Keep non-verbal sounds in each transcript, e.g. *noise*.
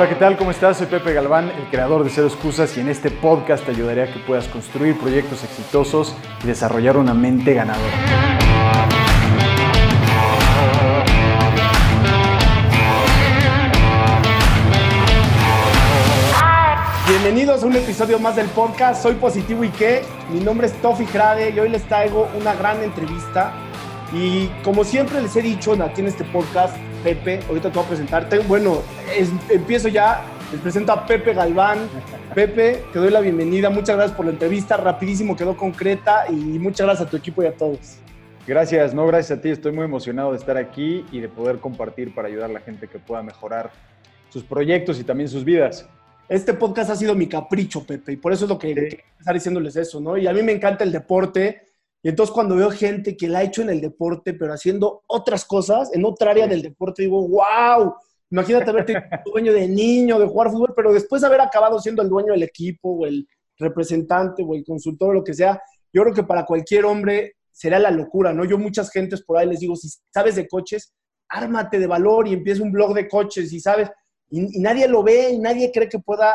Hola, ¿qué tal? ¿Cómo estás? Soy Pepe Galván, el creador de Cero Excusas y en este podcast te ayudaré a que puedas construir proyectos exitosos y desarrollar una mente ganadora. Bienvenidos a un episodio más del podcast. Soy Positivo y qué. Mi nombre es Tofi Jrade y hoy les traigo una gran entrevista. Y como siempre les he dicho aquí en este podcast, Pepe, ahorita te voy a presentarte. Bueno, empiezo ya. Les presento a Pepe Galván. Pepe, te doy la bienvenida. Muchas gracias por la entrevista. Rapidísimo, quedó concreta y muchas gracias a tu equipo y a todos. Gracias, no, gracias a ti. Estoy muy emocionado de estar aquí y de poder compartir para ayudar a la gente que pueda mejorar sus proyectos y también sus vidas este podcast ha sido mi capricho, Pepe, y por eso es lo que sí. estar diciéndoles eso, ¿no? Y a mí me encanta el deporte, y entonces cuando veo gente que la ha hecho en el deporte, pero haciendo otras cosas, en otra área del deporte, digo, wow, imagínate haberte *laughs* dueño de niño, de jugar fútbol, pero después de haber acabado siendo el dueño del equipo, o el representante, o el consultor, o lo que sea, yo creo que para cualquier hombre será la locura, ¿no? Yo muchas gentes por ahí les digo, si sabes de coches, ármate de valor y empieza un blog de coches, y sabes, y, nadie lo ve y nadie cree que pueda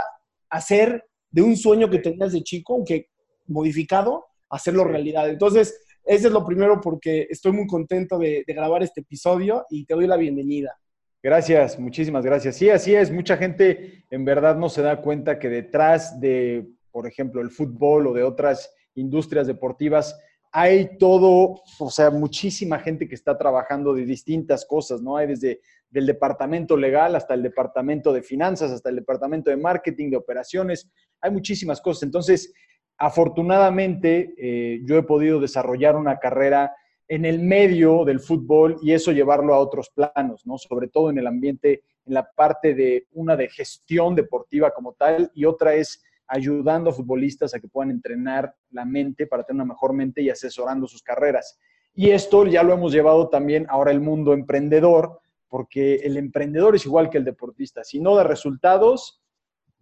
hacer de un sueño que tenías de chico, aunque modificado, hacerlo realidad. Entonces, ese es lo primero porque estoy muy contento de, de, grabar este episodio y te doy la bienvenida. Gracias, muchísimas gracias. Sí, así es. Mucha gente en verdad no se da cuenta que detrás de, por ejemplo, el fútbol o de otras industrias deportivas, hay todo, o sea, muchísima gente que está trabajando de distintas cosas, ¿no? Hay desde del departamento legal hasta el departamento de finanzas, hasta el departamento de marketing, de operaciones. Hay muchísimas cosas. Entonces, afortunadamente, eh, yo he podido desarrollar una carrera en el medio del fútbol y eso llevarlo a otros planos, ¿no? Sobre todo en el ambiente, en la parte de una de gestión deportiva como tal y otra es ayudando a futbolistas a que puedan entrenar la mente para tener una mejor mente y asesorando sus carreras. Y esto ya lo hemos llevado también ahora el mundo emprendedor, porque el emprendedor es igual que el deportista. Si no da resultados,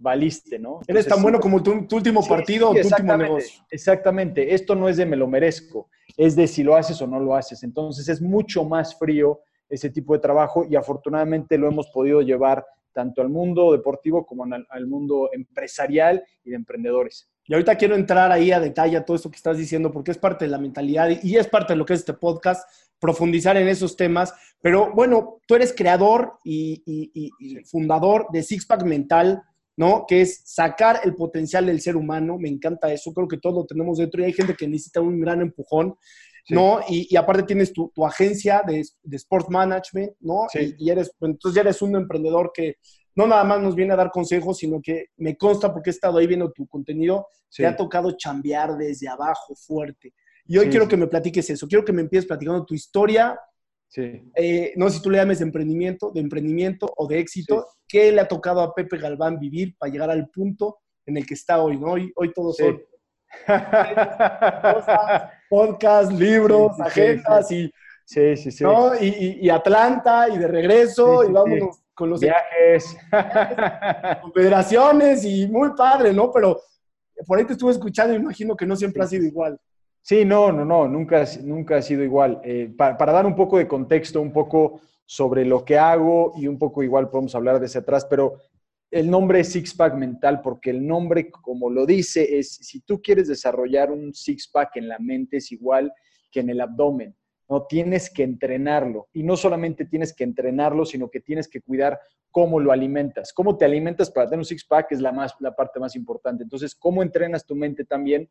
valiste, ¿no? Eres tan bueno como tu, último partido o tu último negocio. Exactamente. Esto no es de me lo merezco, es de si lo haces o no lo haces. Entonces es mucho más frío ese tipo de trabajo y afortunadamente lo hemos podido llevar tanto al mundo deportivo como al mundo empresarial y de emprendedores. Y ahorita quiero entrar ahí a detalle a todo esto que estás diciendo, porque es parte de la mentalidad y es parte de lo que es este podcast, profundizar en esos temas. Pero bueno, tú eres creador y, fundador de Sixpack Mental, ¿no? Que es sacar el potencial del ser humano. Me encanta eso, creo que todos lo tenemos dentro y hay gente que necesita un gran empujón. ¿no? Y, aparte tienes tu, agencia de, de, Sport Management, ¿no? Sí. Y, eres, pues, entonces ya eres un emprendedor que no nada más nos viene a dar consejos, sino que me consta porque he estado ahí viendo tu contenido, te ha tocado chambear desde abajo fuerte. Y hoy quiero que me platiques eso, quiero que me empieces platicando tu historia. Eh, no sé si tú le llames de emprendimiento, de emprendimiento o de éxito. ¿Qué le ha tocado a Pepe Galván vivir para llegar al punto en el que está hoy? ¿no? Hoy, hoy todos son podcast, libros, agendas y, sí, sí, sí. ¿no? Y, y, Atlanta y de regreso y vámonos con los viajes, *laughs* confederaciones y muy padre, ¿no? Pero por ahí te estuve escuchando y imagino que no siempre ha sido igual. Sí, no, no, no, nunca, nunca ha sido igual. Eh, para, dar un poco de contexto, un poco sobre lo que hago y un poco igual podemos hablar de ese atrás, pero el nombre es Six Pack Mental porque el nombre, como lo dice, es si tú quieres desarrollar un Six Pack en la mente es igual que en el abdomen. No tienes que entrenarlo y no solamente tienes que entrenarlo, sino que tienes que cuidar cómo lo alimentas. Cómo te alimentas para tener un six pack es la más la parte más importante. Entonces, cómo entrenas tu mente también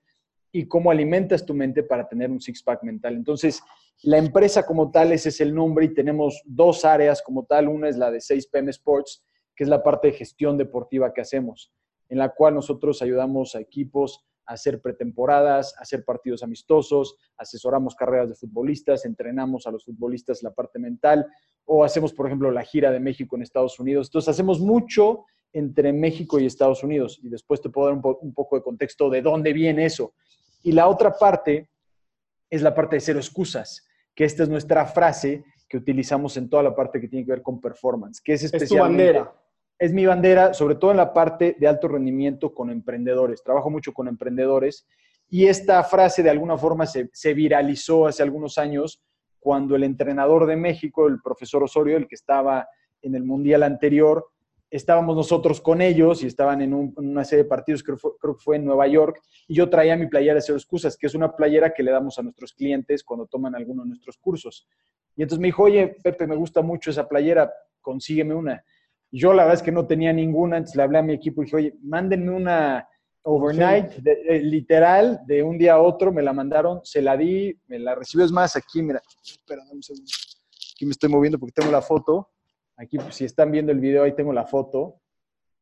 y cómo alimentas tu mente para tener un six-pack mental. Entonces, la empresa como tal, ese es el nombre y tenemos dos áreas como tal. Una es la de 6PM Sports, que es la parte de gestión deportiva que hacemos, en la cual nosotros ayudamos a equipos a hacer pretemporadas, a hacer partidos amistosos, asesoramos carreras de futbolistas, entrenamos a los futbolistas la parte mental o hacemos, por ejemplo, la gira de México en Estados Unidos. Entonces, hacemos mucho entre México y Estados Unidos y después te puedo dar un, un poco de contexto de dónde viene eso. Y la otra parte es la parte de cero excusas, que esta es nuestra frase que utilizamos en toda la parte que tiene que ver con performance, que es especialmente... Es tu bandera. Es mi bandera, sobre todo en la parte de alto rendimiento con emprendedores. Trabajo mucho con emprendedores y esta frase de alguna forma se, se viralizó hace algunos años cuando el entrenador de México, el profesor Osorio, el que estaba en el mundial anterior, estábamos nosotros con ellos y estaban en, una serie de partidos, creo, creo, que fue en Nueva York, y yo traía mi playera de Cero Excusas, que es una playera que le damos a nuestros clientes cuando toman alguno de nuestros cursos. Y entonces me dijo, oye, Pepe, me gusta mucho esa playera, consígueme una. Yo la verdad es que no tenía ninguna, entonces le hablé a mi equipo y dije, oye, mándenme una overnight, literal, de un día a otro, me la mandaron, se la di, me la recibió, es más, aquí, mira, espera, dame un segundo. Aquí me estoy moviendo porque tengo la foto. Aquí, pues, si están viendo el video, ahí tengo la foto.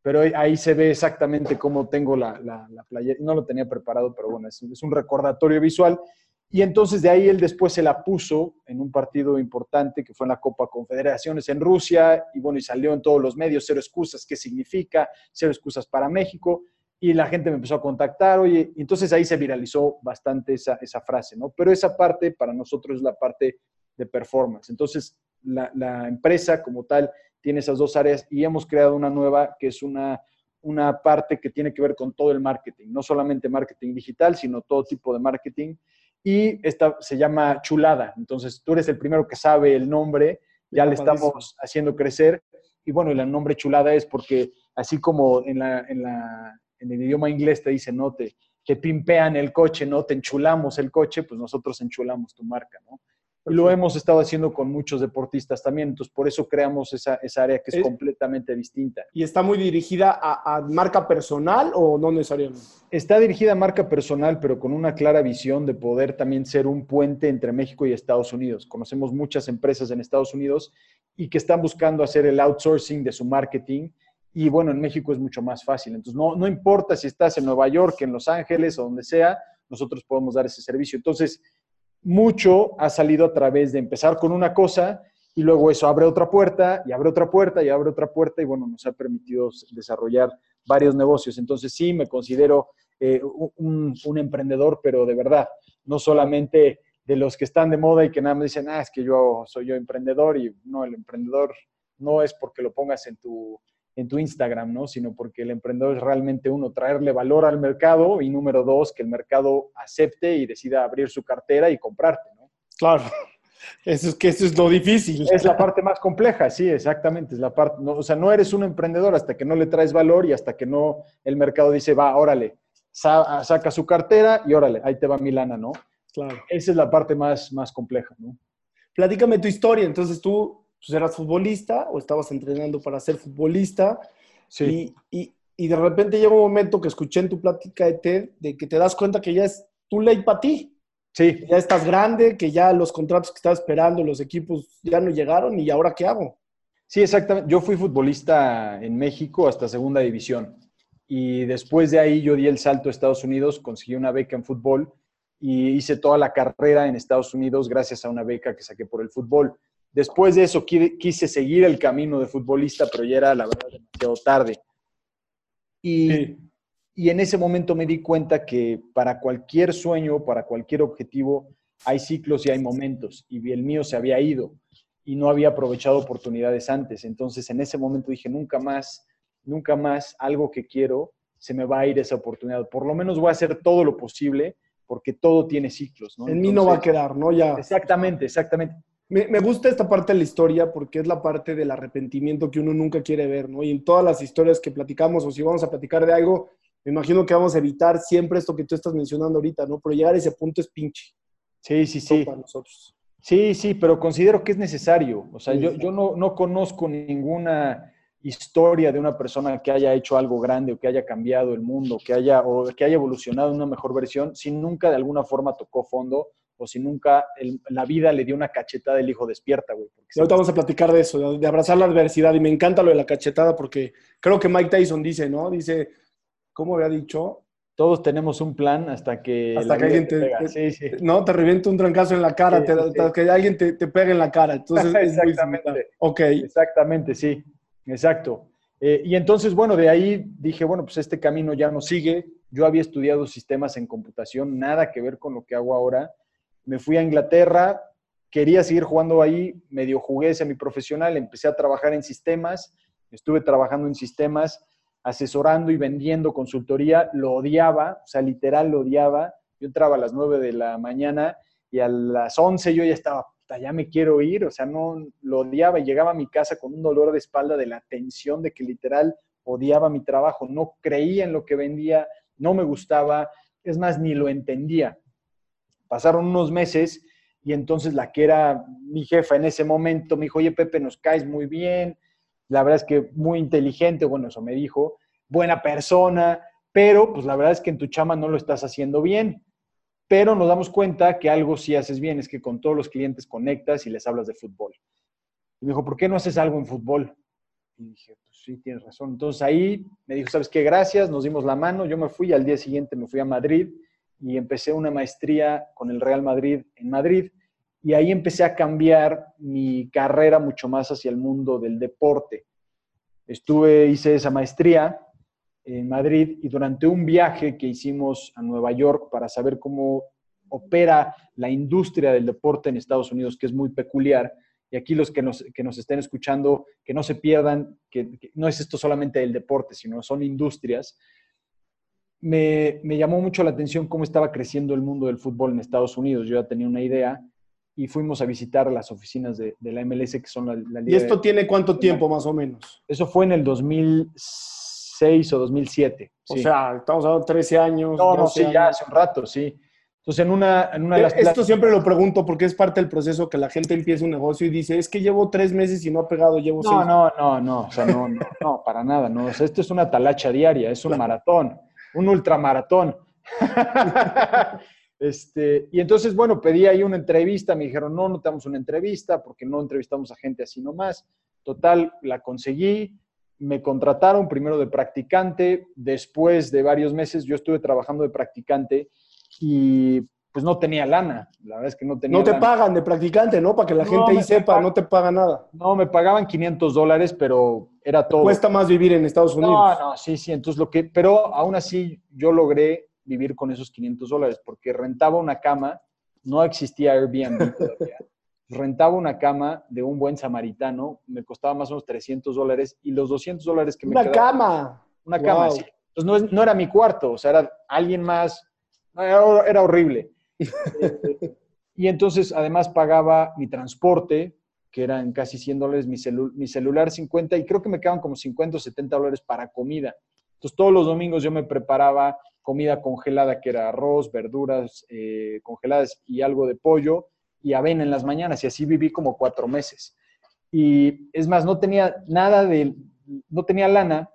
Pero ahí se ve exactamente cómo tengo la, la, playera. No lo tenía preparado, pero bueno, es, es, un recordatorio visual. Y entonces de ahí él después se la puso en un partido importante que fue en la Copa Confederaciones en Rusia. Y bueno, y salió en todos los medios, cero excusas, ¿qué significa? Cero excusas para México. Y la gente me empezó a contactar, oye, y entonces ahí se viralizó bastante esa, esa frase, ¿no? Pero esa parte para nosotros es la parte de performance. Entonces, la, empresa como tal tiene esas dos áreas y hemos creado una nueva que es una, una parte que tiene que ver con todo el marketing, no solamente marketing digital, sino todo tipo de marketing. Y esta se llama Chulada. Entonces, tú eres el primero que sabe el nombre, ya le estamos haciendo crecer. Y bueno, el nombre Chulada es porque así como en, la, en, la, en el idioma inglés te dice, no, te, te pimpean el coche, no, te enchulamos el coche, pues nosotros enchulamos tu marca, ¿no? Y lo hemos estado haciendo con muchos deportistas también, entonces por eso creamos esa, esa área que es, completamente distinta. ¿Y está muy dirigida a, marca personal o no necesariamente? Está dirigida a marca personal, pero con una clara visión de poder también ser un puente entre México y Estados Unidos. Conocemos muchas empresas en Estados Unidos y que están buscando hacer el outsourcing de su marketing. Y bueno, en México es mucho más fácil. Entonces, no, no importa si estás en Nueva York, en Los Ángeles o donde sea, nosotros podemos dar ese servicio. Entonces, mucho ha salido a través de empezar con una cosa y luego eso abre otra puerta y abre otra puerta y abre otra puerta y bueno, nos ha permitido desarrollar varios negocios. Entonces sí, me considero eh, un, emprendedor, pero de verdad, no solamente de los que están de moda y que nada más dicen, ah, es que yo soy yo emprendedor y no, el emprendedor no es porque lo pongas en tu, en tu Instagram, ¿no? Sino porque el emprendedor es realmente uno, traerle valor al mercado y número dos, que el mercado acepte y decida abrir su cartera y comprarte, ¿no? Claro. Eso es que eso es lo difícil. Es la parte más compleja, sí, exactamente. Es la parte, o sea, no eres un emprendedor hasta que no le traes valor y hasta que no el mercado dice, va, órale, saca su cartera y órale, ahí te va mi lana, ¿no? Claro. Esa es la parte más, más compleja, ¿no? Platícame tu historia. Entonces tú pues eras futbolista o estabas entrenando para ser futbolista. Sí. Y, y, de repente llega un momento que escuché en tu plática de TED de que te das cuenta que ya es tu ley para ti. Sí. ya estás grande, que ya los contratos que estabas esperando, los equipos ya no llegaron y ahora qué hago. Sí, exactamente. Yo fui futbolista en México hasta segunda división. Y después de ahí yo di el salto a Estados Unidos, conseguí una beca en fútbol y hice toda la carrera en Estados Unidos gracias a una beca que saqué por el fútbol. Después de eso quise seguir el camino de futbolista, pero ya era la verdad demasiado tarde. Y, y en ese momento me di cuenta que para cualquier sueño, para cualquier objetivo, hay ciclos y hay momentos. Y el mío se había ido y no había aprovechado oportunidades antes. Entonces en ese momento dije, nunca más, nunca más algo que quiero, se me va a ir esa oportunidad. Por lo menos voy a hacer todo lo posible porque todo tiene ciclos. ¿no? En mí no va a quedar, ¿no? Ya. Exactamente, exactamente. Me, gusta esta parte de la historia porque es la parte del arrepentimiento que uno nunca quiere ver, ¿no? Y en todas las historias que platicamos o si vamos a platicar de algo, me imagino que vamos a evitar siempre esto que tú estás mencionando ahorita, ¿no? Pero llegar a ese punto es pinche. Sí, sí, sí. Para nosotros. Sí, sí, pero considero que es necesario. O sea, yo, yo no, no conozco ninguna historia de una persona que haya hecho algo grande o que haya cambiado el mundo, que haya, o que haya evolucionado en una mejor versión, si nunca de alguna forma tocó fondo o si nunca la vida le dio una cachetada del hijo despierta, güey. ahorita vamos a platicar de eso, de abrazar la adversidad. Y me encanta lo de la cachetada porque creo que Mike Tyson dice, ¿no? Dice, ¿cómo había dicho? Todos tenemos un plan hasta que... Hasta que alguien te, sí, sí. No, te revienta un trancazo en la cara, hasta que alguien te, te, pegue en la cara. Entonces, Exactamente. ok. Exactamente, sí. Exacto. Eh, y entonces, bueno, de ahí dije, bueno, pues este camino ya no sigue. Yo había estudiado sistemas en computación, nada que ver con lo que hago ahora me fui a Inglaterra, quería seguir jugando ahí, medio jugué semiprofesional, empecé a trabajar en sistemas, estuve trabajando en sistemas, asesorando y vendiendo consultoría, lo odiaba, o sea, literal lo odiaba. Yo entraba a las 9 de la mañana y a las 11 yo ya estaba ya me quiero ir, o sea, no lo odiaba y llegaba a mi casa con un dolor de espalda de la tensión de que literal odiaba mi trabajo, no creía en lo que vendía, no me gustaba, es más, ni lo entendía. Pasaron unos meses y entonces la que era mi jefa en ese momento me dijo, oye Pepe, nos caes muy bien, la verdad es que muy inteligente, bueno, eso me dijo, buena persona, pero pues la verdad es que en tu chama no lo estás haciendo bien. Pero nos damos cuenta que algo sí haces bien, es que con todos los clientes conectas y les hablas de fútbol. Y me dijo, ¿por qué no haces algo en fútbol? Y dije, pues sí, tienes razón. Entonces ahí me dijo, ¿sabes qué? Gracias, nos dimos la mano. Yo me fui, al día siguiente me fui a Madrid y empecé una maestría con el Real Madrid en Madrid. Y ahí empecé a cambiar mi carrera mucho más hacia el mundo del deporte. Estuve, hice esa maestría en Madrid y durante un viaje que hicimos a Nueva York para saber cómo opera la industria del deporte en Estados Unidos, que es muy peculiar, y aquí los que nos, que nos estén escuchando, que no se pierdan, que, no es esto solamente el deporte, sino son industrias, me, me, llamó mucho la atención cómo estaba creciendo el mundo del fútbol en Estados Unidos. Yo ya tenía una idea y fuimos a visitar las oficinas de, de la MLS, que son la, la ¿Y esto tiene cuánto tiempo más o menos? Eso fue en el 2006 o 2007. O sea, estamos hablando de 13 años. No, no, sí, ya hace un rato, sí. Entonces, en una, en una de las Esto siempre lo pregunto porque es parte del proceso que la gente empieza un negocio y dice, es que llevo tres meses y no ha pegado, llevo no, seis. No, no, no, o sea, no, no, no, para nada, no. O sea, esto es una talacha diaria, es un maratón, un ultramaratón. *laughs* este, y entonces, bueno, pedí ahí una entrevista, me dijeron, no, no te damos una entrevista porque no entrevistamos a gente así nomás. Total, la conseguí, me contrataron primero de practicante, después de varios meses yo estuve trabajando de practicante y pues no tenía lana. La verdad es que no tenía No te lana. pagan de practicante, ¿no? Para que la No, gente ahí sepa, no te paga nada. No, me pagaban 500 dólares, pero era todo. Cuesta más vivir en Estados Unidos. No, no, sí, sí. Entonces lo que, pero aún así yo logré vivir con esos 500 dólares porque rentaba una cama, no existía Airbnb *laughs* todavía. Rentaba una cama de un buen samaritano, me costaba más o menos 300 dólares y los 200 dólares que me Una quedaban- cama. Una cama, sí. Entonces no, es- no era mi cuarto, o sea, era alguien más. Era, era horrible. Y entonces, además, pagaba mi transporte, que eran casi 100 dólares, mi celular 50, y creo que me quedaban como 50 o 70 dólares para comida. Entonces, todos los domingos yo me preparaba comida congelada, que era arroz, verduras eh, congeladas y algo de pollo, y avena en las mañanas, y así viví como cuatro meses. Y es más, no tenía nada de, no tenía lana,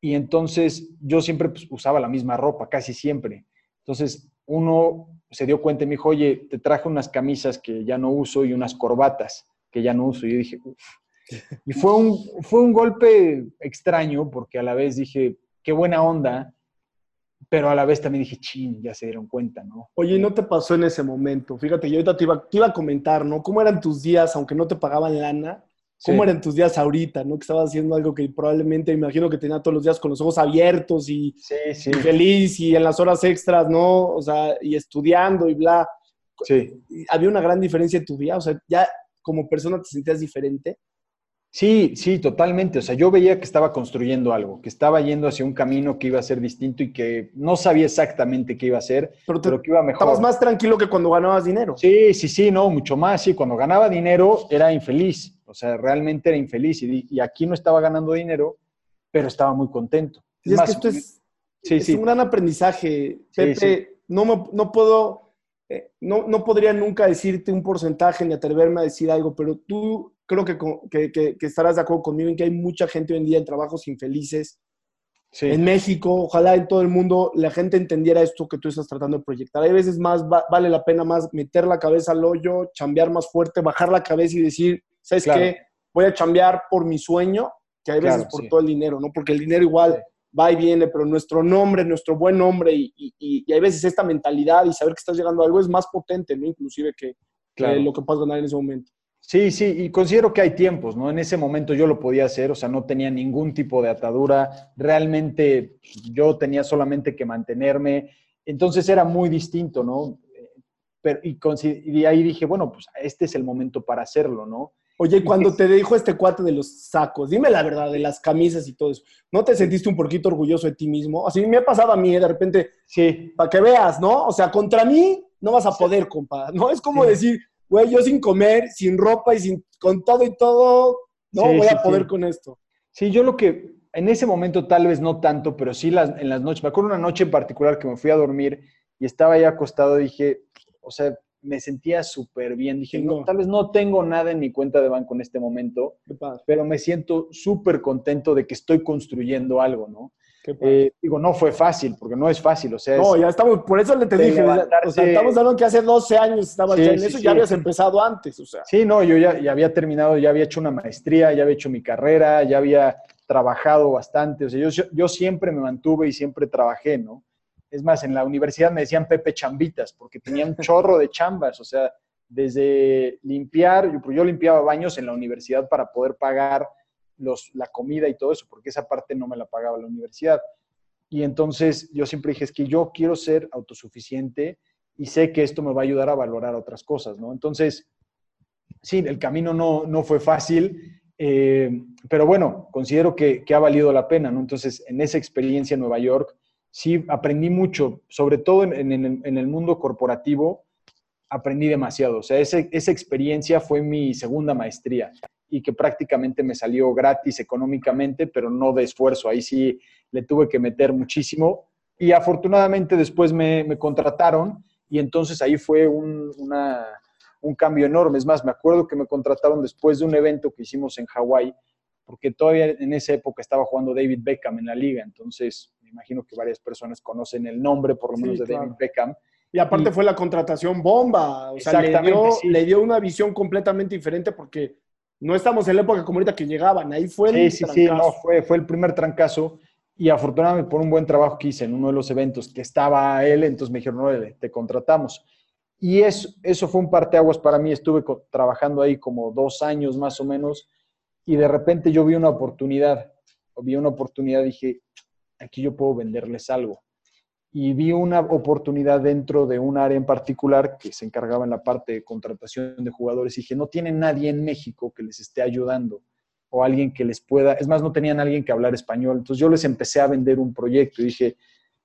y entonces yo siempre pues, usaba la misma ropa, casi siempre. Entonces uno se dio cuenta y me dijo, oye, te traje unas camisas que ya no uso y unas corbatas que ya no uso. Y yo dije, uff. Y fue un, fue un golpe extraño porque a la vez dije, qué buena onda, pero a la vez también dije, chin, ya se dieron cuenta, ¿no? Oye, ¿y no te pasó en ese momento? Fíjate, yo ahorita te iba, te iba a comentar, ¿no? ¿Cómo eran tus días, aunque no te pagaban lana? ¿Cómo Sí. eran tus días ahorita, no? Que estabas haciendo algo que probablemente, me imagino que tenía todos los días con los ojos abiertos y, Sí, sí, y feliz y en las horas extras, ¿no? O sea, y estudiando y bla. sí. ¿Había una gran diferencia en tu día? O sea, ya como persona te sentías diferente. Sí, sí, totalmente. O sea, yo veía que estaba construyendo algo, que estaba yendo hacia un camino que iba a ser distinto y que no sabía exactamente qué iba a ser, Pero te pero que iba mejor. estabas más tranquilo que cuando ganabas dinero. Sí, sí, sí, no, mucho más. Sí, cuando ganaba dinero era infeliz. O sea, realmente era infeliz. Y, y aquí no estaba ganando dinero, pero estaba muy contento. Y es más, que esto es, sí, es sí. un gran aprendizaje. Pepe, sí. No, me- no puedo, eh, no, no podría nunca decirte un porcentaje ni atreverme a decir algo, pero tú creo que, que, que- que estarás de acuerdo conmigo en que hay mucha gente hoy en día en trabajos infelices. Sí. En México, ojalá en todo el mundo, la gente entendiera esto que tú estás tratando de proyectar. Hay veces más, va- vale la pena más meter la cabeza al hoyo, chambear más fuerte, bajar la cabeza y decir, ¿sabes Claro. qué? Voy a chambear por mi sueño, que hay veces Claro, por sí. todo el dinero, ¿no? Porque el dinero igual va y viene, pero nuestro nombre, nuestro buen nombre y, y- y- y hay veces esta mentalidad y saber que estás llegando a algo es más potente, ¿no? Inclusive que, que Claro. lo que puedas ganar en ese momento. Sí, sí, y considero que hay tiempos, ¿no? En ese momento yo lo podía hacer, o sea, no tenía ningún tipo de atadura, realmente yo tenía solamente que mantenerme, entonces era muy distinto, ¿no? Pero, y, y ahí dije, bueno, pues este es el momento para hacerlo, ¿no? Oye, *laughs* cuando te dijo este cuate de los sacos, dime la verdad, de las camisas y todo eso, ¿no te sentiste un poquito orgulloso de ti mismo? Así me ha pasado a mí, de repente, Sí, para que veas, ¿no? O sea, contra mí no vas a poder, compa, ¿no? Es como Sí. decir, güey, yo sin comer, sin ropa y sin, con todo y todo, no voy a poder con esto. Sí, yo lo que, en ese momento tal vez no tanto, pero sí las, en las noches, me acuerdo una noche en particular que me fui a dormir y estaba ahí acostado y dije, o sea, me sentía súper bien. Dije, no, tal vez no tengo nada en mi cuenta de banco en este momento, pero me siento súper contento de que estoy construyendo algo, ¿no? Eh, digo, no fue fácil, porque no es fácil, o sea... No, ya estamos, por eso le te dije, o sea, estamos hablando que hace 12 años estabas ya en eso, ya habías empezado antes, o sea. Sí, no, yo ya, ya, había terminado, ya había hecho una maestría, ya había hecho mi carrera, ya había trabajado bastante, o sea, yo, yo siempre me mantuve y siempre trabajé, ¿no? Es más, en la universidad me decían Pepe Chambitas, porque tenía un chorro de chambas, o sea, desde limpiar, yo, yo limpiaba baños en la universidad para poder pagar los, la comida y todo eso, porque esa parte no me la pagaba la universidad. Y entonces yo siempre dije, es que yo quiero ser autosuficiente y sé que esto me va a ayudar a valorar otras cosas, ¿no? Entonces, sí, el camino no, no fue fácil, eh, pero bueno, considero que, que, ha valido la pena, ¿no? Entonces, en esa experiencia en Nueva York, sí aprendí mucho, sobre todo en, el mundo corporativo, aprendí demasiado. O sea, esa experiencia fue mi segunda maestría y que prácticamente me salió gratis económicamente, pero no de esfuerzo. Ahí sí le tuve que meter muchísimo. Y afortunadamente después me, contrataron y entonces ahí fue un, un cambio enorme. Es más, me acuerdo que me contrataron después de un evento que hicimos en Hawái, porque todavía en esa época estaba jugando David Beckham en la liga. Entonces imagino que varias personas conocen el nombre, por lo menos, de David Beckham. Y aparte fue la contratación bomba, o sea, le dio, le dio, una visión completamente diferente porque no estamos en la época como ahorita que llegaban, ahí fue el Sí, sí, sí, no, fue, fue el primer trancazo y afortunadamente por un buen trabajo que hice en uno de los eventos que estaba él, entonces me dijeron, no, te contratamos. Y eso, eso fue un parteaguas para mí, estuve trabajando ahí como dos años más o menos y de repente yo vi una oportunidad, vi una oportunidad, dije, aquí yo puedo venderles algo. Y vi una oportunidad dentro de un área en particular que se encargaba en la parte de contratación de jugadores y dije, no tienen nadie en México que les esté ayudando o alguien que les pueda, es más, no tenían alguien que hablar español. Entonces yo les empecé a vender un proyecto y dije,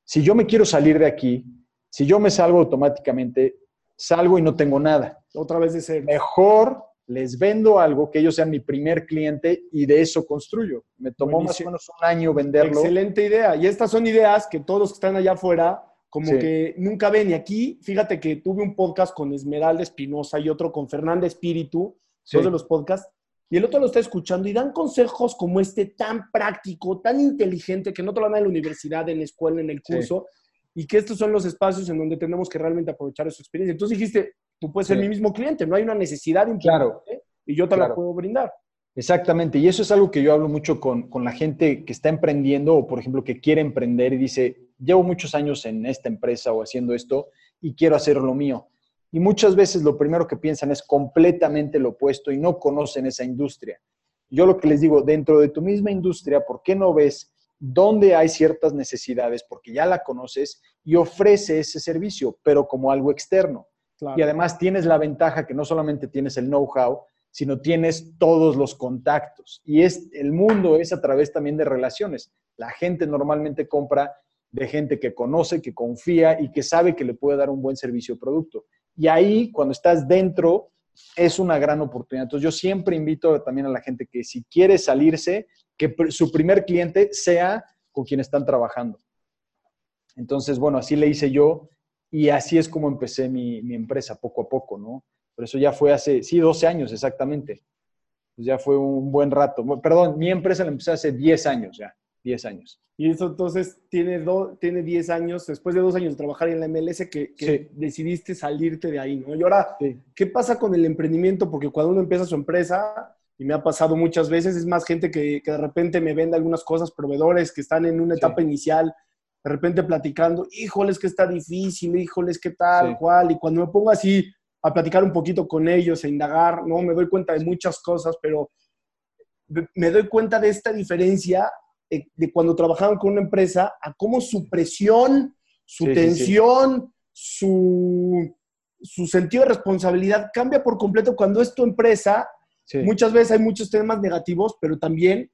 si yo me quiero salir de aquí, si yo me salgo automáticamente, salgo y no tengo nada. Otra vez de ser. Mejor les vendo algo, que ellos sean mi primer cliente y de eso construyo. Me tomó más o menos un año venderlo. Excelente idea. Y estas son ideas que todos que están allá afuera como que nunca ven. Y aquí, fíjate que tuve un podcast con Esmeralda Espinosa y otro con Fernanda Espíritu, dos de los podcasts, y el otro lo está escuchando y dan consejos como este tan práctico, tan inteligente, que no te lo dan en la universidad, en la escuela, en el curso, y que estos son los espacios en donde tenemos que realmente aprovechar esa experiencia. Entonces dijiste, tú puedes ser mi mismo cliente, no hay una necesidad claro, y yo te la puedo brindar. Exactamente, y eso es algo que yo hablo mucho con, con, la gente que está emprendiendo o, por ejemplo, que quiere emprender y dice, llevo muchos años en esta empresa o haciendo esto y quiero hacer lo mío. Y muchas veces lo primero que piensan es completamente lo opuesto y no conocen esa industria. Yo lo que les digo, dentro de tu misma industria, ¿por qué no ves dónde hay ciertas necesidades? Porque ya la conoces y ofrece ese servicio, pero como algo externo. Y además tienes la ventaja que no solamente tienes el know-how, sino tienes todos los contactos. Y es, el mundo es a través también de relaciones. La gente normalmente compra de gente que conoce, que confía y que sabe que le puede dar un buen servicio o producto. Y ahí, cuando estás dentro, es una gran oportunidad. Entonces, yo siempre invito también a la gente que si quiere salirse, que su primer cliente sea con quien están trabajando. Entonces, bueno, así le hice yo y así es como empecé mi, empresa, poco a poco, ¿no? Pero eso ya fue hace, sí, 12 años exactamente. Pues ya fue un buen rato. Perdón, mi empresa la empecé hace 10 años ya, 10 años. Y eso entonces tiene, tiene 10 años, después de dos años de trabajar en la MLS, que, decidiste salirte de ahí, ¿no? Y ahora, ¿qué pasa con el emprendimiento? Porque cuando uno empieza su empresa, y me ha pasado muchas veces, es más gente que, de repente me vende algunas cosas, proveedores que están en una etapa inicial, de repente platicando, híjoles que está difícil, híjoles que tal, cual, y cuando me pongo así a platicar un poquito con ellos, a indagar, no, me doy cuenta de muchas cosas, pero me doy cuenta de esta diferencia de cuando trabajaban con una empresa a cómo su presión, su tensión, Su, su sentido de responsabilidad cambia por completo cuando es tu empresa. Muchas veces hay muchos temas negativos, pero también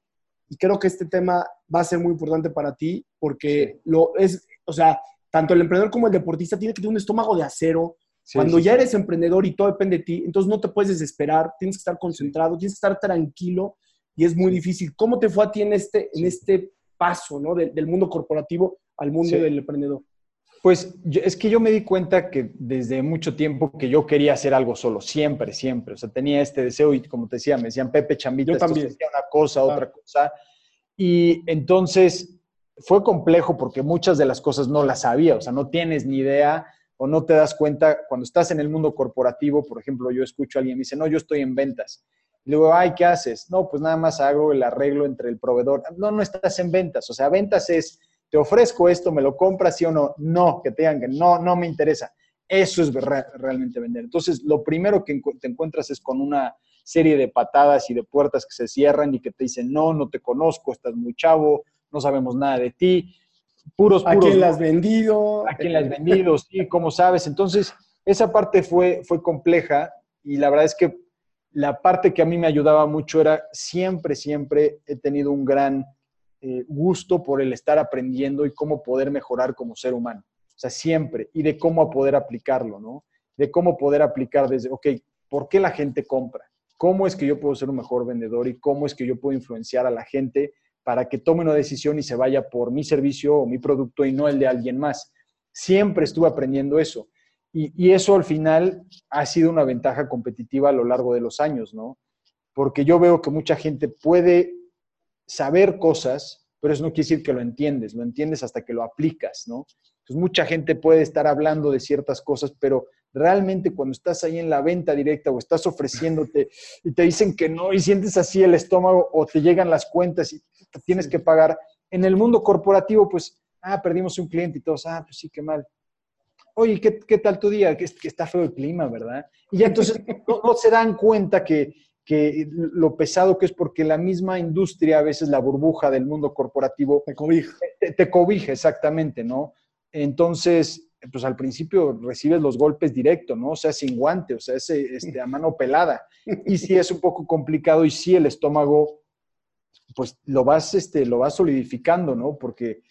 y creo que este tema va a ser muy importante para ti porque lo es, o sea, tanto el emprendedor como el deportista tiene que tener un estómago de acero, Cuando ya eres emprendedor y todo depende de ti, entonces no te puedes desesperar, tienes que estar concentrado, tienes que estar tranquilo y es muy difícil. ¿Cómo te fue a ti en este, en este paso ¿no? del mundo corporativo al mundo del emprendedor? Pues es que yo me di cuenta que desde mucho tiempo que yo quería hacer algo solo, siempre, siempre. O sea, tenía este deseo y como te decía, me decían Pepe Chambita, yo también. Decía una cosa, otra cosa. Y entonces fue complejo porque muchas de las cosas no las sabía, o sea, no tienes ni idea o no te das cuenta cuando estás en el mundo corporativo, por ejemplo, yo escucho a alguien y me dice, no, yo estoy en ventas. Y luego, ay, ¿qué haces? No, pues nada más hago el arreglo entre el proveedor. No, no estás en ventas. O sea, ventas es, te ofrezco esto, me lo compras, sí o no. No, que te digan que no, no me interesa. Eso es realmente vender. Entonces, lo primero que te encuentras es con una serie de patadas y de puertas que se cierran y que te dicen, no, no te conozco, estás muy chavo, no sabemos nada de ti puros, puros. ¿A quién las has vendido? ¿A quién las has vendido? Sí, ¿cómo sabes? Entonces, esa parte fue, fue compleja y la verdad es que la parte que a mí me ayudaba mucho era siempre, siempre he tenido un gran eh, gusto por el estar aprendiendo y cómo poder mejorar como ser humano. O sea, siempre. Y de cómo poder aplicarlo, ¿no? De cómo poder aplicar desde, ok, ¿por qué la gente compra? ¿Cómo es que yo puedo ser un mejor vendedor y cómo es que yo puedo influenciar a la gente para que tome una decisión y se vaya por mi servicio o mi producto y no el de alguien más. Siempre estuve aprendiendo eso. Y, eso al final ha sido una ventaja competitiva a lo largo de los años, ¿no? Porque yo veo que mucha gente puede saber cosas, pero eso no quiere decir que lo entiendes, lo entiendes hasta que lo aplicas, ¿no? Entonces mucha gente puede estar hablando de ciertas cosas, pero realmente cuando estás ahí en la venta directa o estás ofreciéndote y te dicen que no y sientes así el estómago o te llegan las cuentas y tienes que pagar, en el mundo corporativo, pues, ah, perdimos un cliente y todos, ah, pues sí, qué mal. Oye, ¿qué, qué tal tu día? Que, que, está feo el clima, ¿verdad? Y ya entonces *laughs* no, se dan cuenta que, que lo pesado que es porque la misma industria, a veces la burbuja del mundo corporativo, te cobija. Te, te cobija, exactamente, ¿no? Entonces, pues al principio recibes los golpes directo, ¿no? O sea, sin guante, o sea, ese, este, a mano pelada. Y sí es un poco complicado y sí el estómago, pues lo vas, este, lo vas solidificando, ¿no? Porque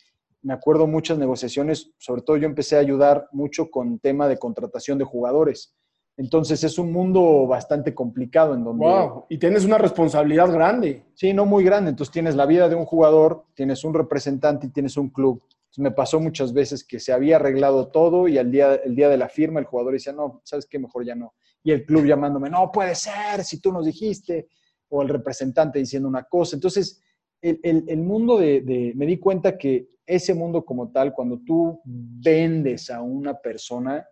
me acuerdo muchas negociaciones, sobre todo yo empecé a ayudar mucho con tema de contratación de jugadores. Entonces es un mundo bastante complicado en donde... ¡Wow! Y tienes una responsabilidad grande. Sí, no muy grande. Entonces tienes la vida de un jugador, tienes un representante y tienes un club me pasó muchas veces que se había arreglado todo y al día, el día de la firma el jugador decía, no, ¿sabes qué? Mejor ya no. Y el club llamándome, no puede ser, si tú nos dijiste, o el representante diciendo una cosa. Entonces, el, mundo de, me di cuenta que ese mundo como tal, cuando tú vendes a una persona,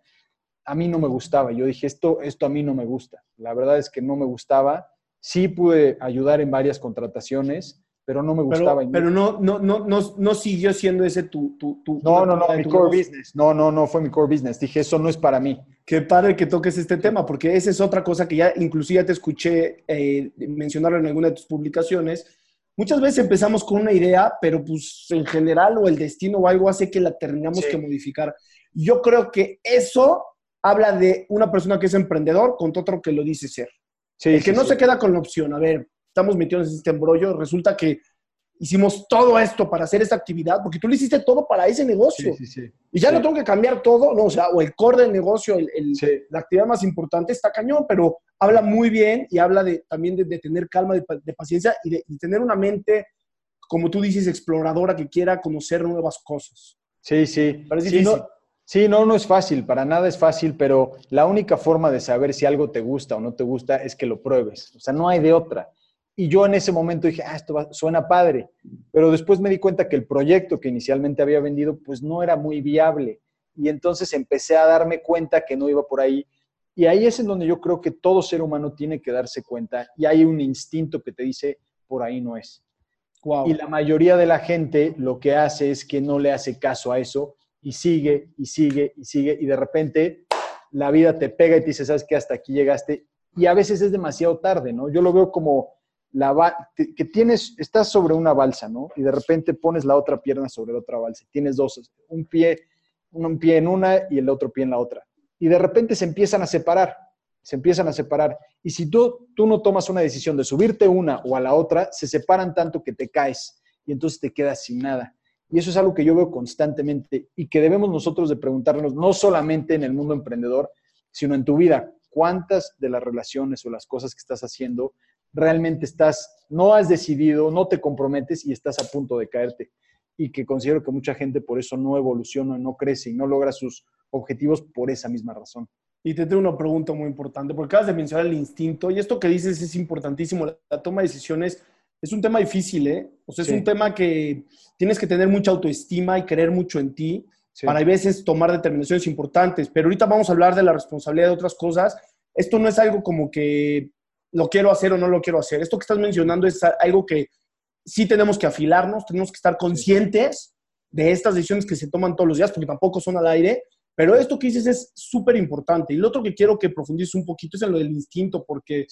a mí no me gustaba. Yo dije, esto, esto a mí no me gusta. La verdad es que no me gustaba. Sí pude ayudar en varias contrataciones, pero no me gustaba. Pero, no, no, no, no, no siguió siendo ese tu... tu, tu no, no, no, mi core business. No, no, no fue mi core business. Dije, eso no es para mí. Qué padre que toques este tema, porque esa es otra cosa que ya inclusive ya te escuché eh, mencionarlo en alguna de tus publicaciones. Muchas veces empezamos con una idea, pero pues en general o el destino o algo hace que la terminamos que modificar. Yo creo que eso habla de una persona que es emprendedor contra otro que lo dice ser. Sí, el que no se queda con la opción, a ver, estamos metidos en este embrollo, resulta que hicimos todo esto para hacer esta actividad, porque tú le hiciste todo para ese negocio. Sí, sí, sí. Y ya no tengo que cambiar todo, no, o sea, o el core del negocio, el, la actividad más importante está cañón, pero habla muy bien y habla de, también de, tener calma, de, paciencia y de tener una mente, como tú dices, exploradora que quiera conocer nuevas cosas. Sí, sí. Parece No, sí, no, no es fácil, para nada es fácil, pero la única forma de saber si algo te gusta o no te gusta es que lo pruebes. O sea, no hay de otra. Y yo en ese momento dije, ah, esto suena padre. Pero después me di cuenta que el proyecto que inicialmente había vendido, pues no era muy viable. Y entonces empecé a darme cuenta que no iba por ahí. Y ahí es en donde yo creo que todo ser humano tiene que darse cuenta. Y hay un instinto que te dice, por ahí no es. Y la mayoría de la gente lo que hace es que no le hace caso a eso y sigue y sigue y sigue. Y de repente la vida te pega y te dice, ¿sabes qué? Hasta aquí llegaste. Y a veces es demasiado tarde, ¿no? Yo lo veo como la que tienes, estás sobre una balsa, ¿no? Y de repente pones la otra pierna sobre la otra balsa. Tienes dos, un pie, un pie en una y el otro pie en la otra. Y de repente se empiezan a separar, se empiezan a separar. Y si tú, tú no tomas una decisión de subirte una o a la otra, se separan tanto que te caes y entonces te quedas sin nada. Y eso es algo que yo veo constantemente y que debemos nosotros de preguntarnos, no solamente en el mundo emprendedor, sino en tu vida. ¿Cuántas de las relaciones o las cosas que estás haciendo realmente estás, no has decidido, no te comprometes y estás a punto de caerte? Y que considero que mucha gente por eso no evoluciona, no crece y no logra sus objetivos por esa misma razón. Y te tengo una pregunta muy importante, porque acabas de mencionar el instinto y esto que dices es importantísimo. La, toma de decisiones es un tema difícil, ¿eh? O sea, es un tema que tienes que tener mucha autoestima y creer mucho en ti para a veces tomar determinaciones importantes. Pero ahorita vamos a hablar de la responsabilidad de otras cosas. Esto no es algo como que lo quiero hacer o no lo quiero hacer. Esto que estás mencionando es algo que sí tenemos que afilarnos, tenemos que estar conscientes de estas decisiones que se toman todos los días, porque tampoco son al aire, pero esto que dices es súper importante. Y lo otro que quiero que profundices un poquito es en lo del instinto, porque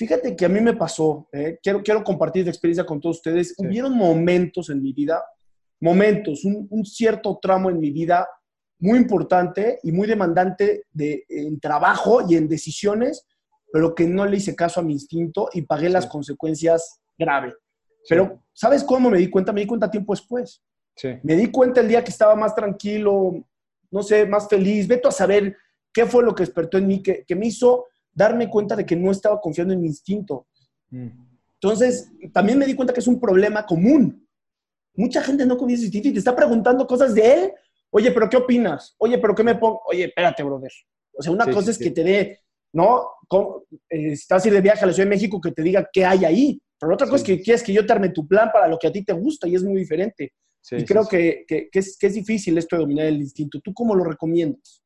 fíjate que a mí me pasó, ¿eh? quiero, quiero compartir de experiencia con todos ustedes. Hubieron momentos en mi vida, momentos, un, un, cierto tramo en mi vida muy importante y muy demandante de, en trabajo y en decisiones, pero que no le hice caso a mi instinto y pagué las consecuencias graves. Pero, ¿sabes cómo me di cuenta? Me di cuenta tiempo después. Me di cuenta el día que estaba más tranquilo, no sé, más feliz. Veto a saber qué fue lo que despertó en mí, que, me hizo darme cuenta de que no estaba confiando en mi instinto. Mm. Entonces, también me di cuenta que es un problema común. Mucha gente no confía en su instinto y te está preguntando cosas de él. Oye, pero ¿qué opinas? Oye, pero ¿qué me pongo? Oye, espérate, brother. O sea, una cosa es que te dé, ¿no? Eh, estás ir de viaje a la Ciudad de México que te diga qué hay ahí. Pero otra cosa es que quieres que yo te arme tu plan para lo que a ti te gusta y es muy diferente y creo que, es, que, es, difícil esto de dominar el instinto. ¿Tú cómo lo recomiendas?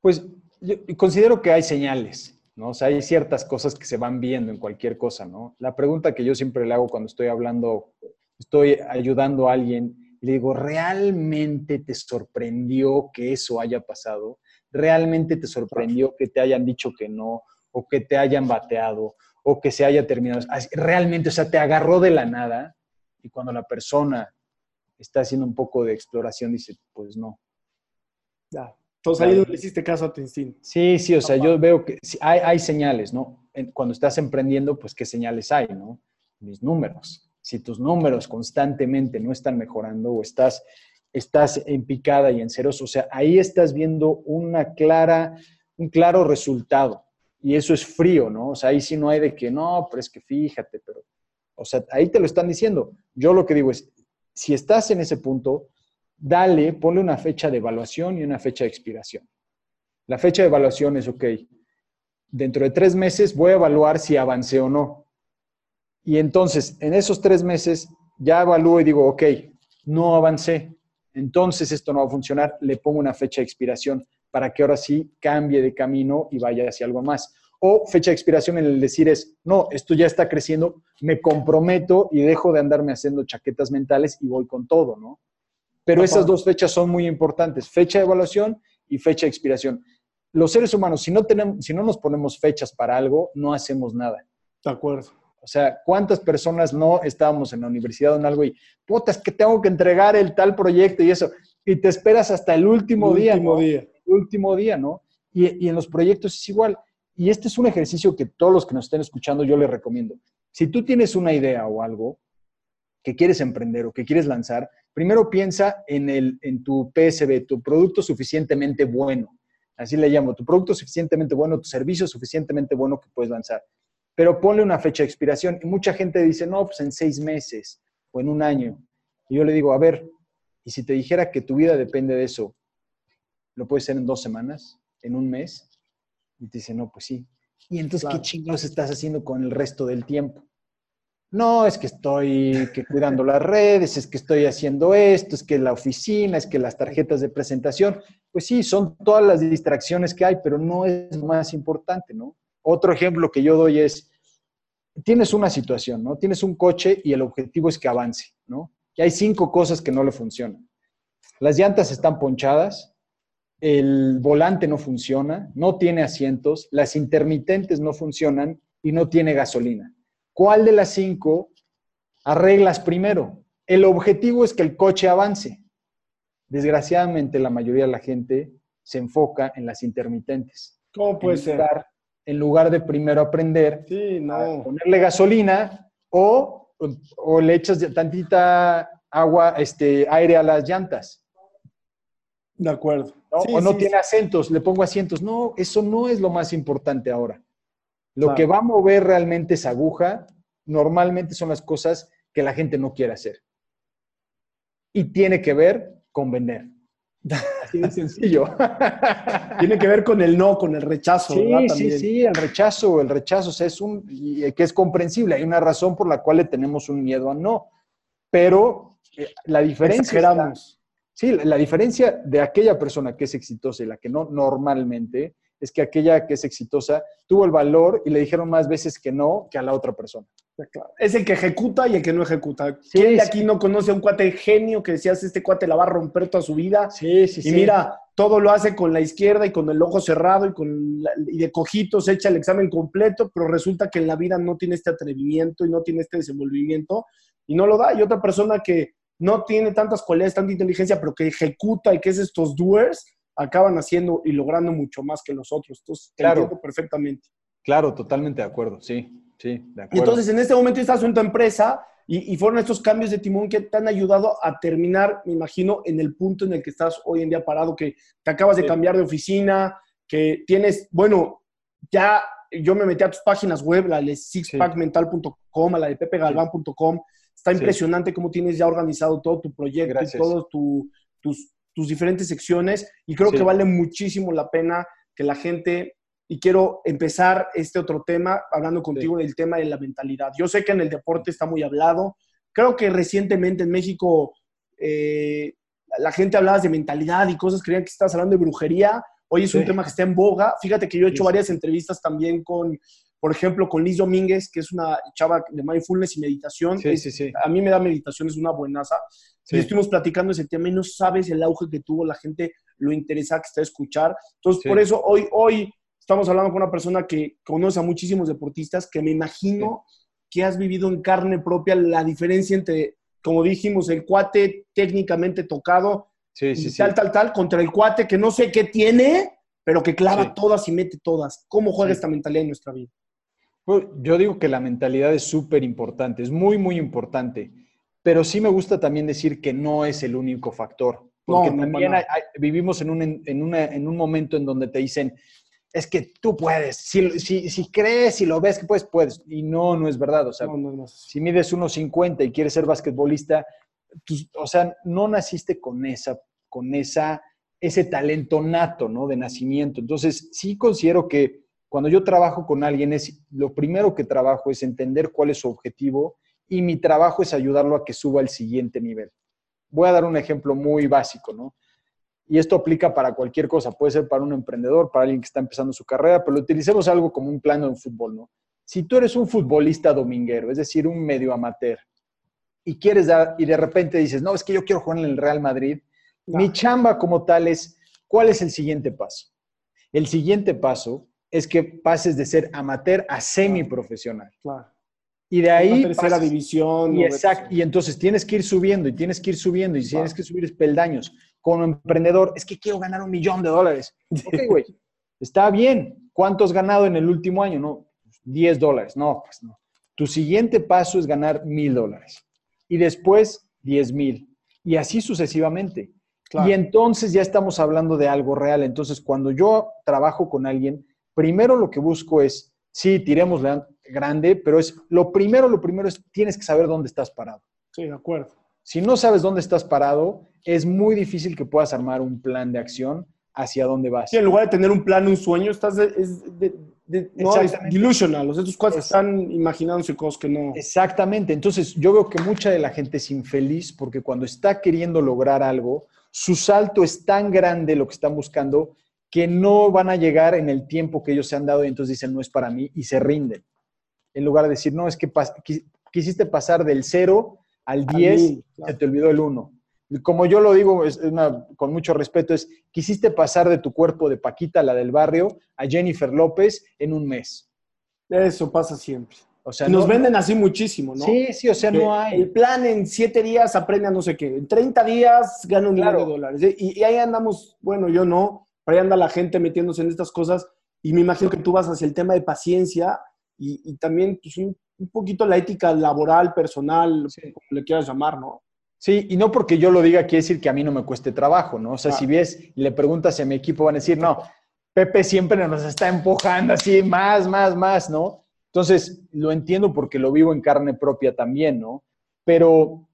Pues yo considero que hay señales, ¿no? O sea, hay ciertas cosas que se van viendo en cualquier cosa, ¿no? La pregunta que yo siempre le hago cuando estoy hablando, estoy ayudando a alguien, le digo, ¿realmente te sorprendió que eso haya pasado? ¿Realmente te sorprendió que te hayan dicho que no? ¿O que te hayan bateado? ¿O que se haya terminado? Realmente, o sea, te agarró de la nada. Y cuando la persona está haciendo un poco de exploración, dice, pues no. Ya. Entonces ahí le hiciste caso a tu instinto. Sí, sí, o sea, yo veo que hay, hay señales, ¿no? Cuando estás emprendiendo, pues qué señales hay, ¿no? Mis números. Si tus números constantemente no están mejorando o estás, estás en picada y en ceros, o sea, ahí estás viendo una clara, un claro resultado. Y eso es frío, ¿no? O sea, ahí sí no hay de que, no, pero es que fíjate, pero, o sea, ahí te lo están diciendo. Yo lo que digo es, si estás en ese punto, dale, ponle una fecha de evaluación y una fecha de expiración. La fecha de evaluación es, ok, dentro de tres meses voy a evaluar si avancé o no. Y entonces, en esos tres meses, ya evalúo y digo, ok, no avancé, entonces esto no va a funcionar, le pongo una fecha de expiración para que ahora sí cambie de camino y vaya hacia algo más. O fecha de expiración en el decir es, no, esto ya está creciendo, me comprometo y dejo de andarme haciendo chaquetas mentales y voy con todo, ¿no? Pero esas dos fechas son muy importantes, fecha de evaluación y fecha de expiración. Los seres humanos, si no, tenemos, si no nos ponemos fechas para algo, no hacemos nada. De acuerdo. O sea, ¿cuántas personas no estábamos en la universidad en algo y, puta, es que tengo que entregar el tal proyecto y eso? Y te esperas hasta el último día. Último día. El último día, ¿no? Y, y en los proyectos es igual. Y este es un ejercicio que todos los que nos estén escuchando yo les recomiendo. Si tú tienes una idea o algo que quieres emprender o que quieres lanzar, primero piensa en, el, en tu PSB, tu producto suficientemente bueno. Así le llamo, tu producto suficientemente bueno, tu servicio suficientemente bueno que puedes lanzar. Pero ponle una fecha de expiración. Y mucha gente dice, no, pues en seis meses o en un año. Y yo le digo, a ver, y si te dijera que tu vida depende de eso, ¿lo puedes hacer en dos semanas? ¿En un mes? Y te dice, no, pues sí. Y entonces, ¿qué chingados estás haciendo con el resto del tiempo? No, es que estoy cuidando las redes, es que estoy haciendo esto, es que la oficina, es que las tarjetas de presentación. Pues sí, son todas las distracciones que hay, pero no es más importante, ¿no? Otro ejemplo que yo doy es, tienes una situación, ¿no? Tienes un coche y el objetivo es que avance, ¿no? Y hay cinco cosas que no le funcionan. Las llantas están ponchadas, el volante no funciona, no tiene asientos, las intermitentes no funcionan y no tiene gasolina. ¿Cuál de las cinco arreglas primero? El objetivo es que el coche avance. Desgraciadamente, la mayoría de la gente se enfoca en las intermitentes. ¿Cómo puede ser? en lugar de primero aprender a ponerle gasolina o, o, le echas tantita agua, este, aire a las llantas. De acuerdo. o no tiene acentos, le pongo asientos. No, eso no es lo más importante ahora. Lo que va a mover realmente esa aguja normalmente son las cosas que la gente no quiere hacer. Y tiene que ver con vender. Así de sencillo. *laughs* Tiene que ver con el no, con el rechazo. Sí, sí, sí, el rechazo, el rechazo, es un, que es comprensible. Hay una razón por la cual le tenemos un miedo a no. Pero eh, la diferencia. sí, la diferencia de aquella persona que es exitosa y la que no normalmente es que aquella que es exitosa tuvo el valor y le dijeron más veces que no que a la otra persona. Es el que ejecuta y el que no ejecuta. ¿Quién de aquí no conoce a un cuate genio que decías, este cuate la va a romper toda su vida? Sí, sí, y mira, todo lo hace con la izquierda y con el ojo cerrado y, con y de cojitos echa el examen completo, pero resulta que en la vida no tiene este atrevimiento y no tiene este desenvolvimiento y no lo da. Y otra persona que no tiene tantas cualidades, tanta inteligencia, pero que ejecuta y que es estos doers, acaban haciendo y logrando mucho más que los otros. Entonces, te claro. entiendo perfectamente. Claro, totalmente de acuerdo, sí, sí, de acuerdo. Y entonces, en este momento estás en tu empresa y, fueron estos cambios de timón que te han ayudado a terminar, me imagino, en el punto en el que estás hoy en día parado, que te acabas de cambiar de oficina, que tienes, bueno, ya yo me metí a tus páginas web, la de sixpackmental.com, a la de pepegalván.com. Está impresionante cómo tienes ya organizado todo tu proyecto, y todos tus, tus diferentes secciones y creo que vale muchísimo la pena que la gente, y quiero empezar este otro tema hablando contigo del tema de la mentalidad. Yo sé que en el deporte está muy hablado, creo que recientemente en México eh, la gente hablaba de mentalidad y cosas, creían que estabas hablando de brujería, hoy es un tema que está en boga, fíjate que yo he hecho varias entrevistas también con por ejemplo, con Liz Domínguez, que es una chava de mindfulness y meditación. Sí, sí, sí. A mí me da meditación, es una buenaza. Y estuvimos platicando ese tema y no sabes el auge que tuvo la gente, lo interesa que está a escuchar. Entonces, por eso hoy, hoy estamos hablando con una persona que conoce a muchísimos deportistas, que me imagino que has vivido en carne propia la diferencia entre, como dijimos, el cuate técnicamente tocado sí, y tal, tal, tal, contra el cuate que no sé qué tiene, pero que clava todas y mete todas. ¿Cómo juega esta mentalidad en nuestra vida? Pues, yo digo que la mentalidad es súper importante, es muy, muy importante, pero sí me gusta también decir que no es el único factor, porque también vivimos en un, en, un momento en donde te dicen, es que tú puedes, si, si, si crees y lo ves que puedes, puedes, y no, no es verdad, o sea, si mides 1,50 y quieres ser basquetbolista, o sea, no naciste con esa, con esa, ese talento nato, ¿no? De nacimiento. Entonces, sí considero que cuando yo trabajo con alguien, es, lo primero que trabajo es entender cuál es su objetivo y mi trabajo es ayudarlo a que suba al siguiente nivel. Voy a dar un ejemplo muy básico, ¿no? Y esto aplica para cualquier cosa, puede ser para un emprendedor, para alguien que está empezando su carrera, pero lo utilicemos algo como un plano en fútbol, ¿no? Si tú eres un futbolista dominguero, es decir, un medio amateur, y quieres dar, y de repente dices, no, es que yo quiero jugar en el Real Madrid, mi chamba como tal es, ¿cuál es el siguiente paso? El siguiente paso es que pases de ser amateur a semiprofesional. Claro. Y de ahí... tercera división. Y, exacto, y entonces tienes que ir subiendo y tienes que ir subiendo y tienes que subir peldaños. Como emprendedor, es que quiero ganar un millón de dólares. *laughs* Ok, güey, está bien. ¿Cuánto has ganado en el último año? No, 10 dólares. No, pues no. Tu siguiente paso es ganar mil dólares. Y después, 10 mil. Y así sucesivamente. Y entonces ya estamos hablando de algo real. Entonces, cuando yo trabajo con alguien, primero lo que busco es, sí, tiremos grande, pero es lo primero, lo primero es, tienes que saber dónde estás parado. Sí, de acuerdo. Si no sabes dónde estás parado, es muy difícil que puedas armar un plan de acción hacia dónde vas. Sí, en lugar de tener un plan, un sueño, estás de, es no, es delusional. Los estos cuatro están imaginándose cosas que no. Exactamente. Entonces, yo veo que mucha de la gente es infeliz porque cuando está queriendo lograr algo, su salto es tan grande lo que están buscando que no van a llegar en el tiempo que ellos se han dado y entonces dicen, no es para mí, y se rinden. En lugar de decir, no, es que quisiste pasar del 0 al 10, se te olvidó el 1. Como yo lo digo es con mucho respeto, es, quisiste pasar de tu cuerpo de Paquita, la del barrio, a Jennifer López en un mes. Eso pasa siempre. O sea, nos venden así muchísimo, ¿no? Sí, sí, o sea, no hay. El plan en siete días aprende a no sé qué, en 30 días gana un millón de dólares. Y, y, ahí andamos, bueno, yo no, ahí anda la gente metiéndose en estas cosas y me imagino que tú vas hacia el tema de paciencia y, también pues, un, poquito la ética laboral, personal, como le quieras llamar, ¿no? Sí, y no porque yo lo diga quiere decir que a mí no me cueste trabajo, ¿no? O sea, si ves y le preguntas a mi equipo, van a decir, no, Pepe siempre nos está empujando así, más, más, más, ¿no? Entonces, lo entiendo porque lo vivo en carne propia también, ¿no? Pero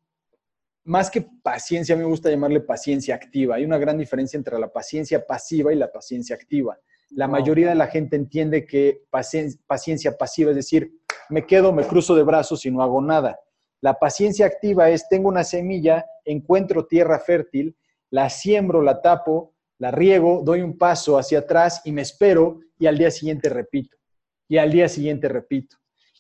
más que paciencia, a mí me gusta llamarle paciencia activa. Hay una gran diferencia entre la paciencia pasiva y la paciencia activa. La mayoría de la gente entiende que paciencia pasiva es decir, me quedo, me cruzo de brazos y no hago nada. La paciencia activa es, tengo una semilla, encuentro tierra fértil, la siembro, la tapo, la riego, doy un paso hacia atrás y me espero y al día siguiente repito. Y al día siguiente repito.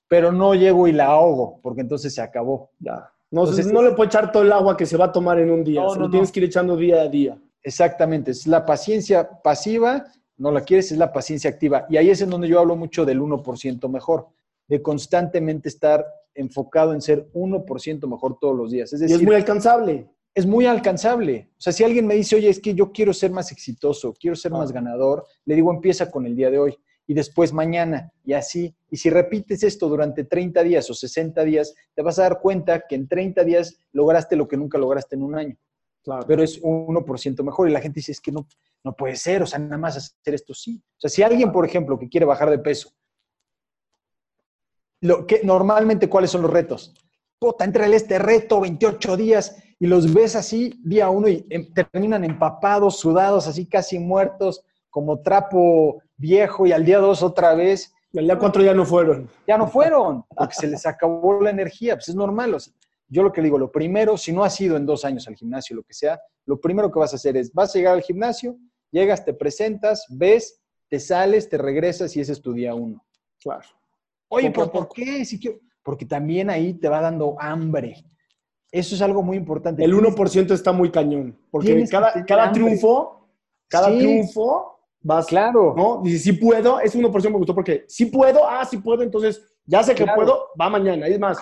Pero no llego y la ahogo, porque entonces se acabó. Ya. No, no le puedo echar todo el agua que se va a tomar en un día. No, no, tienes que ir echando día a día. Exactamente. Es la paciencia pasiva, no la quieres, es la paciencia activa. Y ahí es en donde yo hablo mucho del 1% mejor, de constantemente estar enfocado en ser 1% mejor todos los días. Es decir, y es muy alcanzable. Es muy alcanzable. O sea, si alguien me dice, oye, es que yo quiero ser más exitoso, quiero ser más ganador, le digo, empieza con el día de hoy y después mañana y así. Y si repites esto durante 30 días o 60 días, te vas a dar cuenta que en 30 días lograste lo que nunca lograste en un año. Claro. Pero es 1% mejor y la gente dice, es que no, no puede ser, o sea, nada más hacer esto sí. O sea, si alguien, por ejemplo, que quiere bajar de peso, lo que, normalmente, ¿cuáles son los retos? Puta, entra este reto, 28 días, y los ves así, día uno, y em, terminan empapados, sudados, así casi muertos, como trapo viejo y al día dos otra vez. Y al día cuatro ya no fueron. Ya no fueron, porque se les acabó la energía, pues es normal. Yo lo que digo, lo primero, si no has ido en dos años al gimnasio, lo que sea, lo primero que vas a hacer es, vas a llegar al gimnasio, llegas, te presentas, ves, te sales, te regresas y ese es tu día uno. Claro. Oye, ¿pero por qué? Si Porque también ahí te va dando hambre. Eso es algo muy importante. El 1% está muy cañón, porque cada, cada triunfo, cada triunfo vas, claro. ¿no? Si puedo, ese 1% me gustó porque si puedo, ah, si puedo, entonces ya sé que puedo, va mañana. Es más,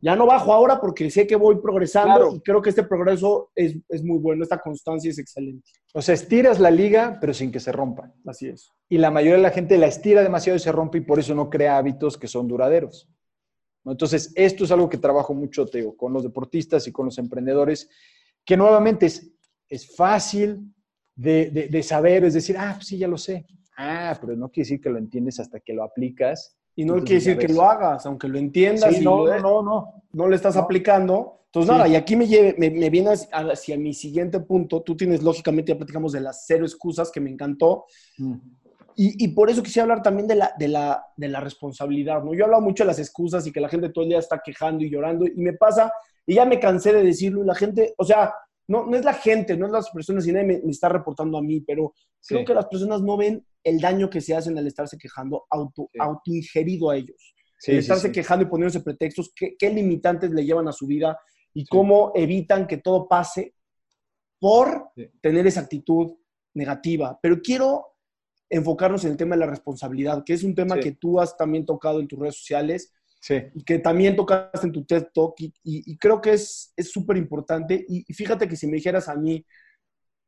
ya no bajo ahora porque sé que voy progresando y creo que este progreso es, es, muy bueno, esta constancia es excelente. O sea, estiras la liga, pero sin que se rompa. Así es. Y la mayoría de la gente la estira demasiado y se rompe y por eso no crea hábitos que son duraderos. Entonces, esto es algo que trabajo mucho, con los deportistas y con los emprendedores, que nuevamente es, es fácil, de, saber, es decir, ah, pues sí, ya lo sé. Ah, pero no quiere decir que lo entiendes hasta que lo aplicas. Y no quiere decir que lo hagas, aunque lo entiendas. y no, no, no, no. le estás aplicando. Entonces, nada, y aquí me, lleve, me, me viene hacia mi siguiente punto. Tú tienes, lógicamente, ya platicamos de las cero excusas, que me encantó. Mm. Y, y, por eso quisiera hablar también de la, de, la, de la responsabilidad, ¿no? Yo he hablado mucho de las excusas y que la gente todo el día está quejando y llorando. Y me pasa, y ya me cansé de decirlo, y la gente, o sea, no, no es la gente, no es las personas, y nadie me, está reportando a mí, pero creo que las personas no ven el daño que se hacen al estarse quejando auto, autoingerido a ellos. el estarse quejando y poniéndose pretextos, qué, qué, limitantes le llevan a su vida y cómo evitan que todo pase por tener esa actitud negativa. Pero quiero enfocarnos en el tema de la responsabilidad, que es un tema que tú has también tocado en tus redes sociales Sí. Y que también tocaste en tu TED Talk y, creo que es súper importante. Y, fíjate que si me dijeras a mí,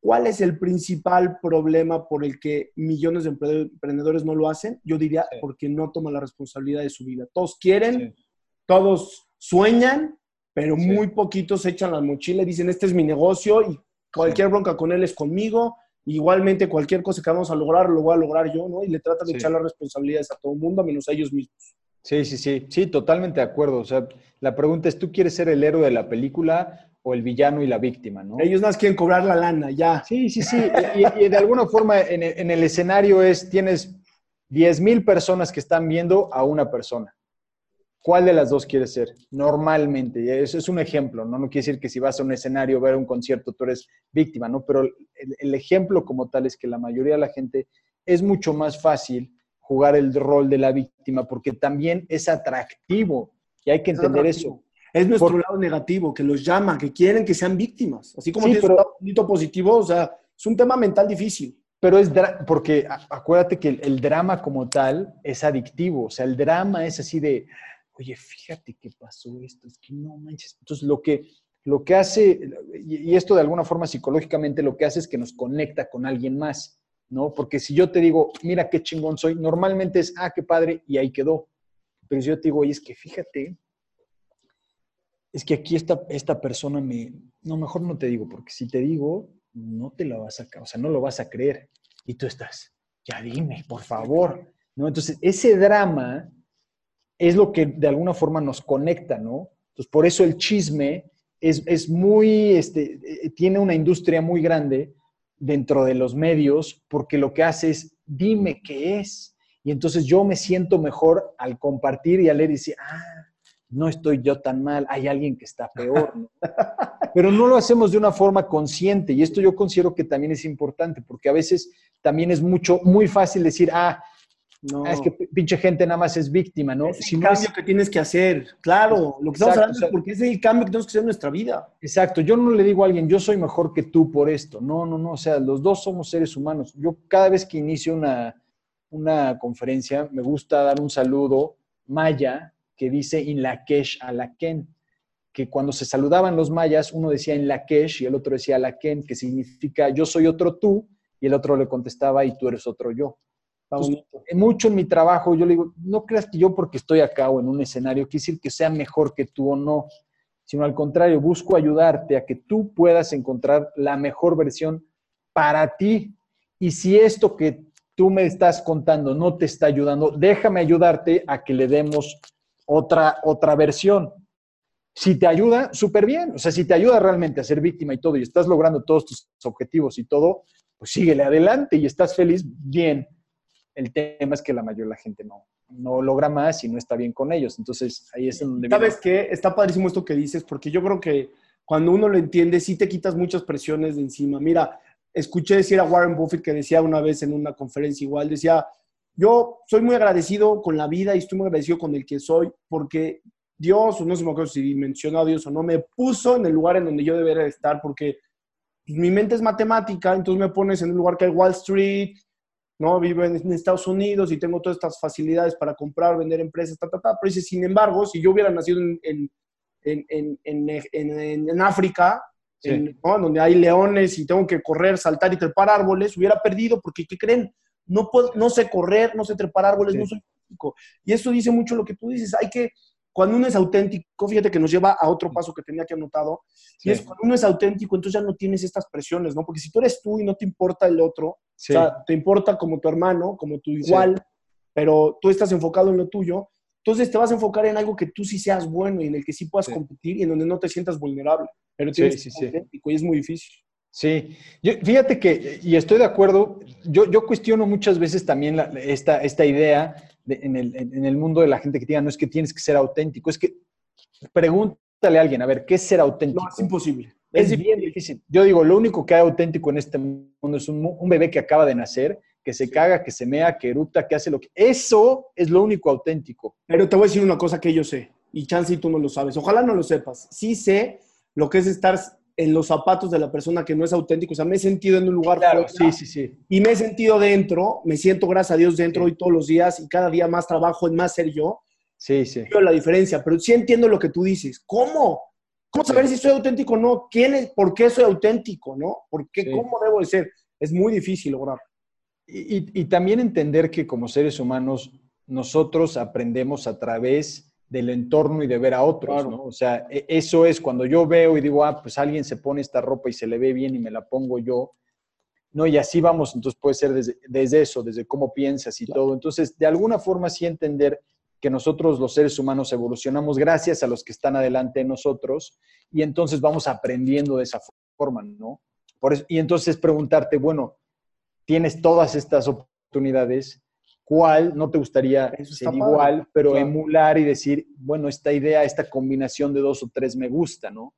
¿cuál es el principal problema por el que millones de emprendedores no lo hacen? Yo diría, porque no toman la responsabilidad de su vida. Todos quieren, todos sueñan, pero muy poquitos echan la mochila y dicen, este es mi negocio y cualquier bronca con él es conmigo. Igualmente, cualquier cosa que vamos a lograr, lo voy a lograr yo, ¿no? Y le tratan de echar las responsabilidades a todo el mundo, menos a ellos mismos. Sí, sí, sí, sí, totalmente de acuerdo. O sea, la pregunta es, ¿tú quieres ser el héroe de la película o el villano y la víctima, no? Ellos más quieren cobrar la lana, ya. Sí, sí, sí. y, de alguna forma en el, escenario es, tienes 10 mil personas que están viendo a una persona. ¿Cuál de las dos quieres ser? Normalmente, eso es un ejemplo, ¿no? No quiere decir que si vas a un escenario a ver un concierto tú eres víctima, ¿no? Pero el ejemplo como tal es que la mayoría de la gente es mucho más fácil jugar el rol de la víctima, porque también es atractivo y hay que entender eso. Es nuestro lado negativo, que los llama, que quieren que sean víctimas. Así como sí, pero, un positivo, o sea, es un tema mental difícil. Pero es porque acuérdate que el, drama como tal es adictivo, o sea, el drama es así de, oye, fíjate qué pasó esto, es que no manches. Entonces, lo que, lo que hace, y esto de alguna forma psicológicamente lo que hace es que nos conecta con alguien más. ¿no? Porque si yo te digo, mira qué chingón soy, normalmente es, ah, qué padre, y ahí quedó. Pero si yo te digo, oye, es que fíjate, es que aquí esta, esta persona me, no, mejor no te digo, porque si te digo, no te lo vas a, o sea, no lo vas a creer. Y tú estás, ya dime, por favor. ¿No? Entonces, ese drama es lo que de alguna forma nos conecta, ¿no? Entonces, por eso el chisme es, es muy, este, eh, tiene una industria muy grande dentro de los medios, porque lo que hace es, dime qué es. Y entonces yo me siento mejor al compartir y al leer y decir, ah, no estoy yo tan mal, hay alguien que está peor. *laughs* Pero no lo hacemos de una forma consciente y esto yo considero que también es importante porque a veces también es mucho, muy fácil decir, ah, no. es que pinche gente nada más es víctima, ¿no? Es el cambio que tienes que hacer, claro, lo que estamos hablando es porque es el cambio que tenemos que hacer en nuestra vida. Exacto, yo no le digo a alguien, yo soy mejor que tú por esto, no, no, no, o sea, los dos somos seres humanos. Yo cada vez que inicio una, una conferencia me gusta dar un saludo maya que dice in Lakesh Alaken, que cuando se saludaban los mayas, uno decía in Lakesh y el otro decía Alaken, que significa yo soy otro tú, y el otro le contestaba y tú eres otro yo. mucho en mi trabajo yo le digo, no creas que yo porque estoy acá o en un escenario, quiere decir que sea mejor que tú o no, sino al contrario, busco ayudarte a que tú puedas encontrar la mejor versión para ti. Y si esto que tú me estás contando no te está ayudando, déjame ayudarte a que le demos otra, otra versión. Si te ayuda, súper bien. O sea, si te ayuda realmente a ser víctima y todo, y estás logrando todos tus objetivos y todo, pues síguele adelante y estás feliz, bien. El tema es que la mayoría de la gente no, no logra más y no está bien con ellos. Entonces, ahí es donde... ¿Sabes qué? Está padrísimo esto que dices, porque yo creo que cuando uno lo entiende, sí te quitas muchas presiones de encima. Mira, escuché decir a Warren Buffett que decía una vez en una conferencia igual, decía, yo soy muy agradecido con la vida y estoy muy agradecido con el que soy porque Dios, o no sé me acuerdo si mencionó a Dios o no, me puso en el lugar en donde yo debería estar porque pues, mi mente es matemática, entonces me pones en un lugar que hay Wall Street, ¿no? Vivo en, Estados Unidos y tengo todas estas facilidades para comprar, vender empresas, ta, ta, ta. Pero dice, sin embargo, si yo hubiera nacido en, en, en África, donde hay leones y tengo que correr, saltar y trepar árboles, hubiera perdido porque, ¿qué creen? No, puedo, no sé correr, no sé trepar árboles, no soy auténtico. Y eso dice mucho lo que tú dices. Hay que, cuando uno es auténtico, fíjate que nos lleva a otro paso que tenía que anotado, y es cuando uno es auténtico, entonces ya no tienes estas presiones, ¿no? Porque si tú eres tú y no te importa el otro, o sea, te importa como tu hermano, como tu igual, pero tú estás enfocado en lo tuyo, entonces te vas a enfocar en algo que tú sí seas bueno y en el que sí puedas competir y en donde no te sientas vulnerable. Pero tienes que ser auténtico y es muy difícil. Sí, fíjate que, y estoy de acuerdo, yo, yo cuestiono muchas veces también esta, esta idea en, el, en, el, mundo de la gente que diga, no es que tienes que ser auténtico, es que pregúntale a alguien, a ver, ¿qué es ser auténtico? No, es imposible. Es, bien difícil. Yo digo, lo único que hay auténtico en este mundo es un, un, bebé que acaba de nacer, que se caga, que se mea, que eructa, que hace lo que... Eso es lo único auténtico. Pero te voy a decir una cosa que yo sé, y chance y tú no lo sabes. Ojalá no lo sepas. Sí sé lo que es estar en los zapatos de la persona que no es auténtico. O sea, me he sentido en un lugar claro, sí, sí, sí. y me he sentido dentro, me siento, gracias a Dios, dentro hoy todos los días y cada día más trabajo en más ser yo. Sí, sí. Veo la diferencia, pero sí entiendo lo que tú dices. ¿Cómo? ¿Cómo saber si soy auténtico o no? ¿Quién es, ¿Por qué soy auténtico? ¿No? ¿Por qué? ¿Cómo debo de ser? Es muy difícil lograr. Y, y también entender que como seres humanos nosotros aprendemos a través del entorno y de ver a otros, ¿no? O sea, e, eso es cuando yo veo y digo, ah, pues alguien se pone esta ropa y se le ve bien y me la pongo yo, ¿no? Y así vamos, entonces puede ser desde, eso, desde cómo piensas y todo. Entonces, de alguna forma sí entender que nosotros los seres humanos evolucionamos gracias a los que están adelante de nosotros y entonces vamos aprendiendo de esa forma, ¿no? Por eso, y entonces preguntarte, bueno, tienes todas estas oportunidades, cuál no te gustaría ser igual, pero emular y decir, bueno, esta idea, esta combinación de dos o tres me gusta, ¿no?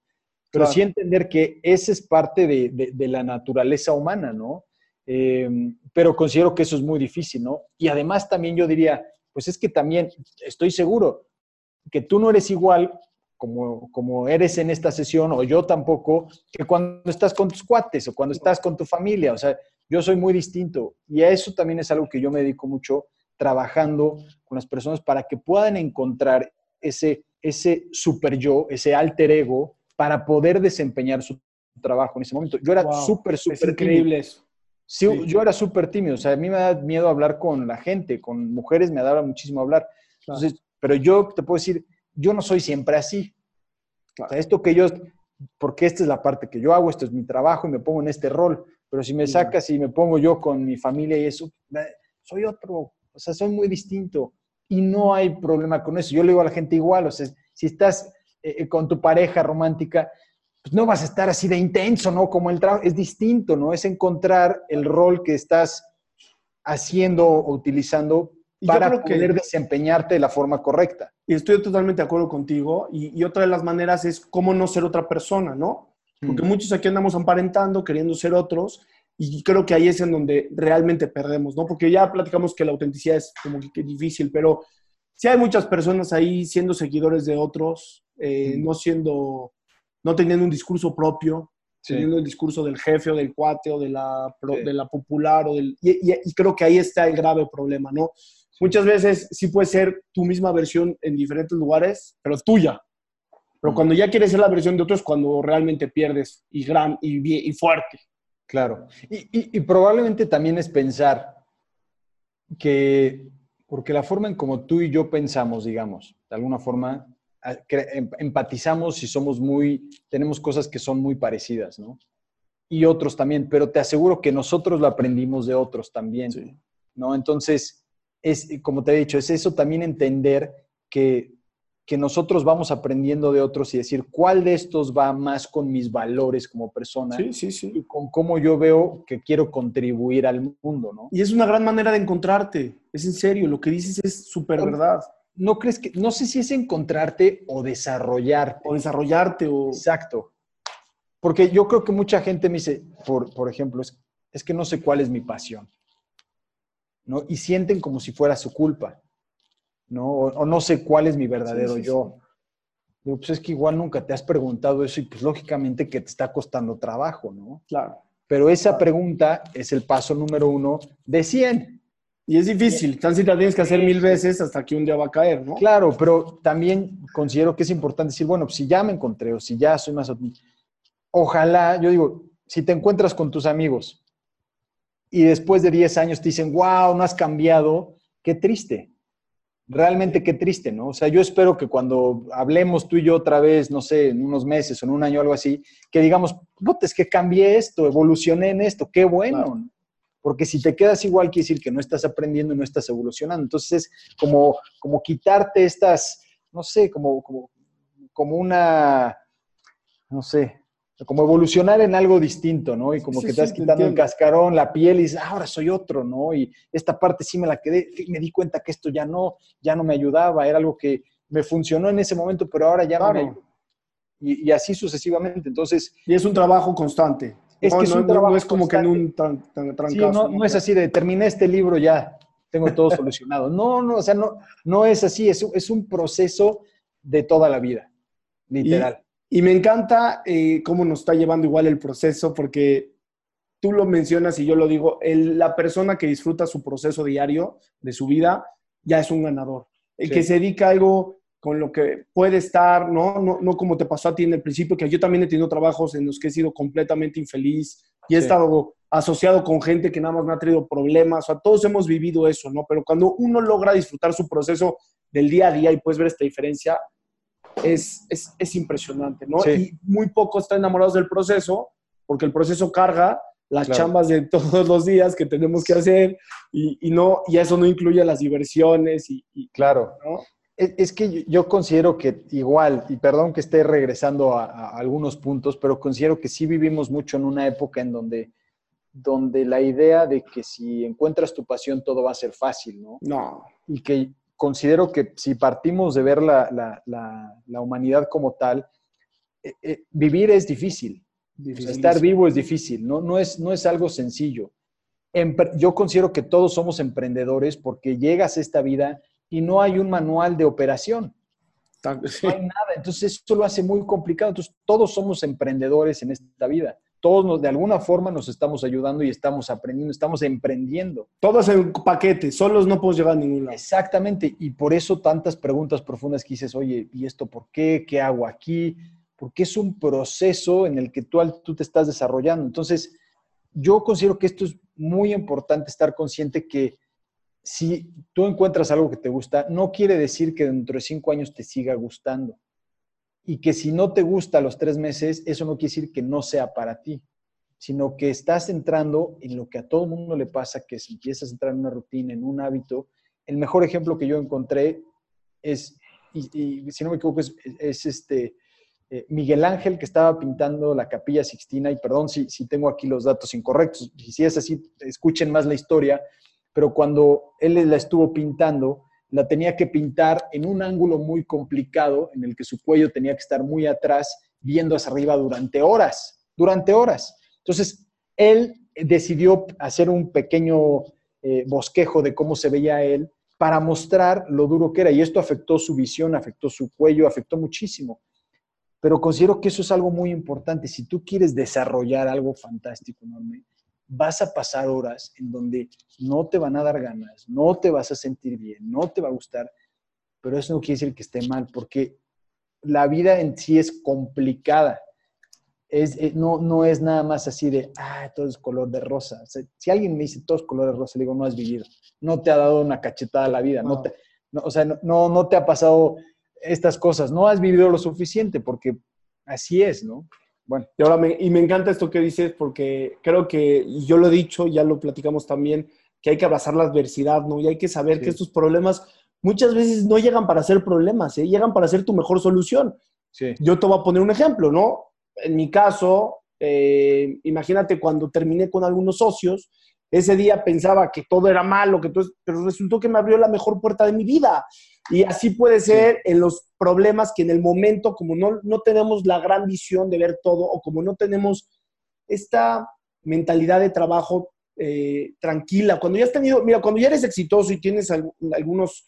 Pero sí entender que esa es parte de, la naturaleza humana, ¿no? Em, pero considero que eso es muy difícil, ¿no? Y además también yo diría, pues es que también estoy seguro que tú no eres igual como, como eres en esta sesión, o yo tampoco, que cuando estás con tus cuates o cuando estás con tu familia. O sea, yo soy muy distinto y a eso también es algo que yo me dedico mucho trabajando con las personas para que puedan encontrar ese, ese super yo, ese alter ego, para poder desempeñar su trabajo en ese momento. Yo era súper, súper increíble eso. Sí, yo era súper tímido, o sea, a mí me da miedo hablar con la gente, con mujeres me daba muchísimo hablar. Entonces, pero yo te puedo decir, yo no soy siempre así. O sea, esto que yo, porque esta es la parte que yo hago, esto es mi trabajo y me pongo en este rol, pero si me sacas y me pongo yo con mi familia y eso, soy otro, o sea, soy muy distinto y no hay problema con eso. Yo le digo a la gente igual, o sea, si estás eh, eh, con tu pareja romántica, pues no vas a estar así de intenso, ¿no? Como el trabajo, es distinto, ¿no? Es encontrar el rol que estás haciendo o utilizando para poder desempeñarte de la forma correcta. Y estoy totalmente de acuerdo contigo. Y, otra de las maneras es cómo no ser otra persona, ¿no? Porque mm. muchos aquí andamos aparentando, queriendo ser otros, y creo que ahí es en donde realmente perdemos, ¿no? Porque ya platicamos que la autenticidad es como que, difícil, pero si hay muchas personas ahí siendo seguidores de otros, eh, mm. no siendo, no teniendo un discurso propio, teniendo el discurso del jefe o del cuate o de la, de la popular, o del, y, y, creo que ahí está el grave problema, ¿no? Muchas veces sí puede ser tu misma versión en diferentes lugares, pero tuya. Pero cuando ya quieres ser la versión de otros, cuando realmente pierdes y, gran, y, y fuerte. Claro. Y, probablemente también es pensar que, porque la forma en como tú y yo pensamos, digamos, de alguna forma, em, empatizamos y somos muy, tenemos cosas que son muy parecidas, ¿no? Y otros también, pero te aseguro que nosotros lo aprendimos de otros también, ¿no? Entonces, es, como te he dicho, es eso también entender que, nosotros vamos aprendiendo de otros y decir cuál de estos va más con mis valores como persona y con cómo yo veo que quiero contribuir al mundo, ¿no? Y es una gran manera de encontrarte, es en serio, lo que dices es súper verdad. ¿No crees que, no sé si es encontrarte o desarrollarte? O desarrollarte o... Exacto. Porque yo creo que mucha gente me dice, por, por ejemplo, es, es que no sé cuál es mi pasión. ¿no? Y sienten como si fuera su culpa, ¿no? O, no sé cuál es mi verdadero yo. Digo, pues es que igual nunca te has preguntado eso y pues lógicamente que te está costando trabajo, ¿no? Claro. Pero esa pregunta es el paso número uno de 100. Y es difícil, tan si la tienes que hacer mil veces hasta que un día va a caer, ¿no? Claro, pero también considero que es importante decir, bueno, pues si ya me encontré o si ya soy más... Ojalá, yo digo, si te encuentras con tus amigos y después de 10 años te dicen, wow, no has cambiado, qué triste. Realmente qué triste, ¿no? O sea, yo espero que cuando hablemos tú y yo otra vez, no sé, en unos meses o en un año o algo así, que digamos, es que cambié esto, evolucioné en esto, qué bueno. Porque si te quedas igual, quiere decir que no estás aprendiendo y no estás evolucionando. Entonces es como, como quitarte estas, no sé, como, como, como una, no sé, como evolucionar en algo distinto, ¿no? Y como que te estás quitando el cascarón, la piel y dices, ah, ahora soy otro, ¿no? Y esta parte sí me la quedé, me di cuenta que esto ya no, ya no me ayudaba, era algo que me funcionó en ese momento, pero ahora ya no me y, y, así sucesivamente, entonces... Y es un trabajo constante. Es que es un trabajo no es como que en un tran, sí, no, no, es así de terminé este libro ya, tengo todo solucionado. No, no, o sea, no, no es así, es, es un proceso de toda la vida, literal. Y me encanta eh, cómo nos está llevando igual el proceso, porque tú lo mencionas y yo lo digo, la persona que disfruta su proceso diario de su vida ya es un ganador. El que se dedica a algo con lo que puede estar, ¿no? ¿no? No como te pasó a ti en el principio, que yo también he tenido trabajos en los que he sido completamente infeliz y he estado asociado con gente que nada más me ha traído problemas, o sea, todos hemos vivido eso, ¿no? Pero cuando uno logra disfrutar su proceso del día a día y puedes ver esta diferencia, es, es, es impresionante, ¿no? Y muy pocos están enamorados del proceso, porque el proceso carga las chambas de *laughs* todos los días que tenemos que hacer y, y, no, y eso no incluye las diversiones y, claro. ¿no? Es, que yo considero que igual, y perdón que esté regresando a, a, algunos puntos, pero considero que sí vivimos mucho en una época en donde, donde la idea de que si encuentras tu pasión todo va a ser fácil, ¿no? No. Y que considero que si partimos de ver la, humanidad como tal, eh, eh, vivir es difícil. estar vivo es difícil, ¿no? No, es, no es algo sencillo. yo considero que todos somos emprendedores porque llegas a esta vida y no hay un manual de operación. No hay nada. Entonces, eso lo hace muy complicado. Entonces, todos somos emprendedores en esta vida todos nos, de alguna forma nos estamos ayudando y estamos aprendiendo, estamos emprendiendo. Todos en paquete, solos no podemos llegar a ningún lado. Exactamente, y por eso tantas preguntas profundas que dices, oye, ¿y esto por qué? ¿Qué hago aquí? Porque es un proceso en el que tú, tú te estás desarrollando. Entonces, yo considero que esto es muy importante estar consciente que si tú encuentras algo que te gusta, no quiere decir que dentro de cinco años te siga gustando y que si no te gusta los tres meses, eso no quiere decir que no sea para ti, sino que estás entrando en lo que a todo mundo le pasa, que si empiezas a entrar en una rutina, en un hábito. El mejor ejemplo que yo encontré es, y, si no me equivoco, es, este eh, Miguel Ángel que estaba pintando la capilla Sixtina, y perdón si, si tengo aquí los datos incorrectos, si es así, escuchen más la historia, pero cuando él la estuvo pintando, la tenía que pintar en un ángulo muy complicado, en el que su cuello tenía que estar muy atrás, viendo hacia arriba durante horas, durante horas. Entonces, él decidió hacer un pequeño eh, bosquejo de cómo se veía él para mostrar lo duro que era. Y esto afectó su visión, afectó su cuello, afectó muchísimo. Pero considero que eso es algo muy importante. Si tú quieres desarrollar algo fantástico, enorme, vas a pasar horas en donde no te van a dar ganas, no te vas a sentir bien, no te va a gustar, pero eso no quiere decir que esté mal, porque la vida en sí es complicada. Es, eh, no, no es nada más así de, ah, todo es color de rosa. si alguien me dice todo es color de rosa, le digo, no has vivido, no te ha dado una cachetada la vida, no. te, o sea, no, no te ha pasado estas cosas, no has vivido lo suficiente, porque así es, ¿no? Bueno. Y, ahora me, y me encanta esto que dices porque creo que, yo lo he dicho, ya lo platicamos también, que hay que abrazar la adversidad, ¿no? Y hay que saber que estos problemas muchas veces no llegan para ser problemas, ¿eh? llegan para ser tu mejor solución. Sí. Yo te voy a poner un ejemplo, ¿no? En mi caso, eh, imagínate cuando terminé con algunos socios, ese día pensaba que todo era malo, que todo, pero resultó que me abrió la mejor puerta de mi vida. Y así puede ser en los problemas que en el momento, como no, no tenemos la gran visión de ver todo o como no tenemos esta mentalidad de trabajo eh, tranquila, cuando ya has tenido, mira, cuando ya eres exitoso y tienes algunos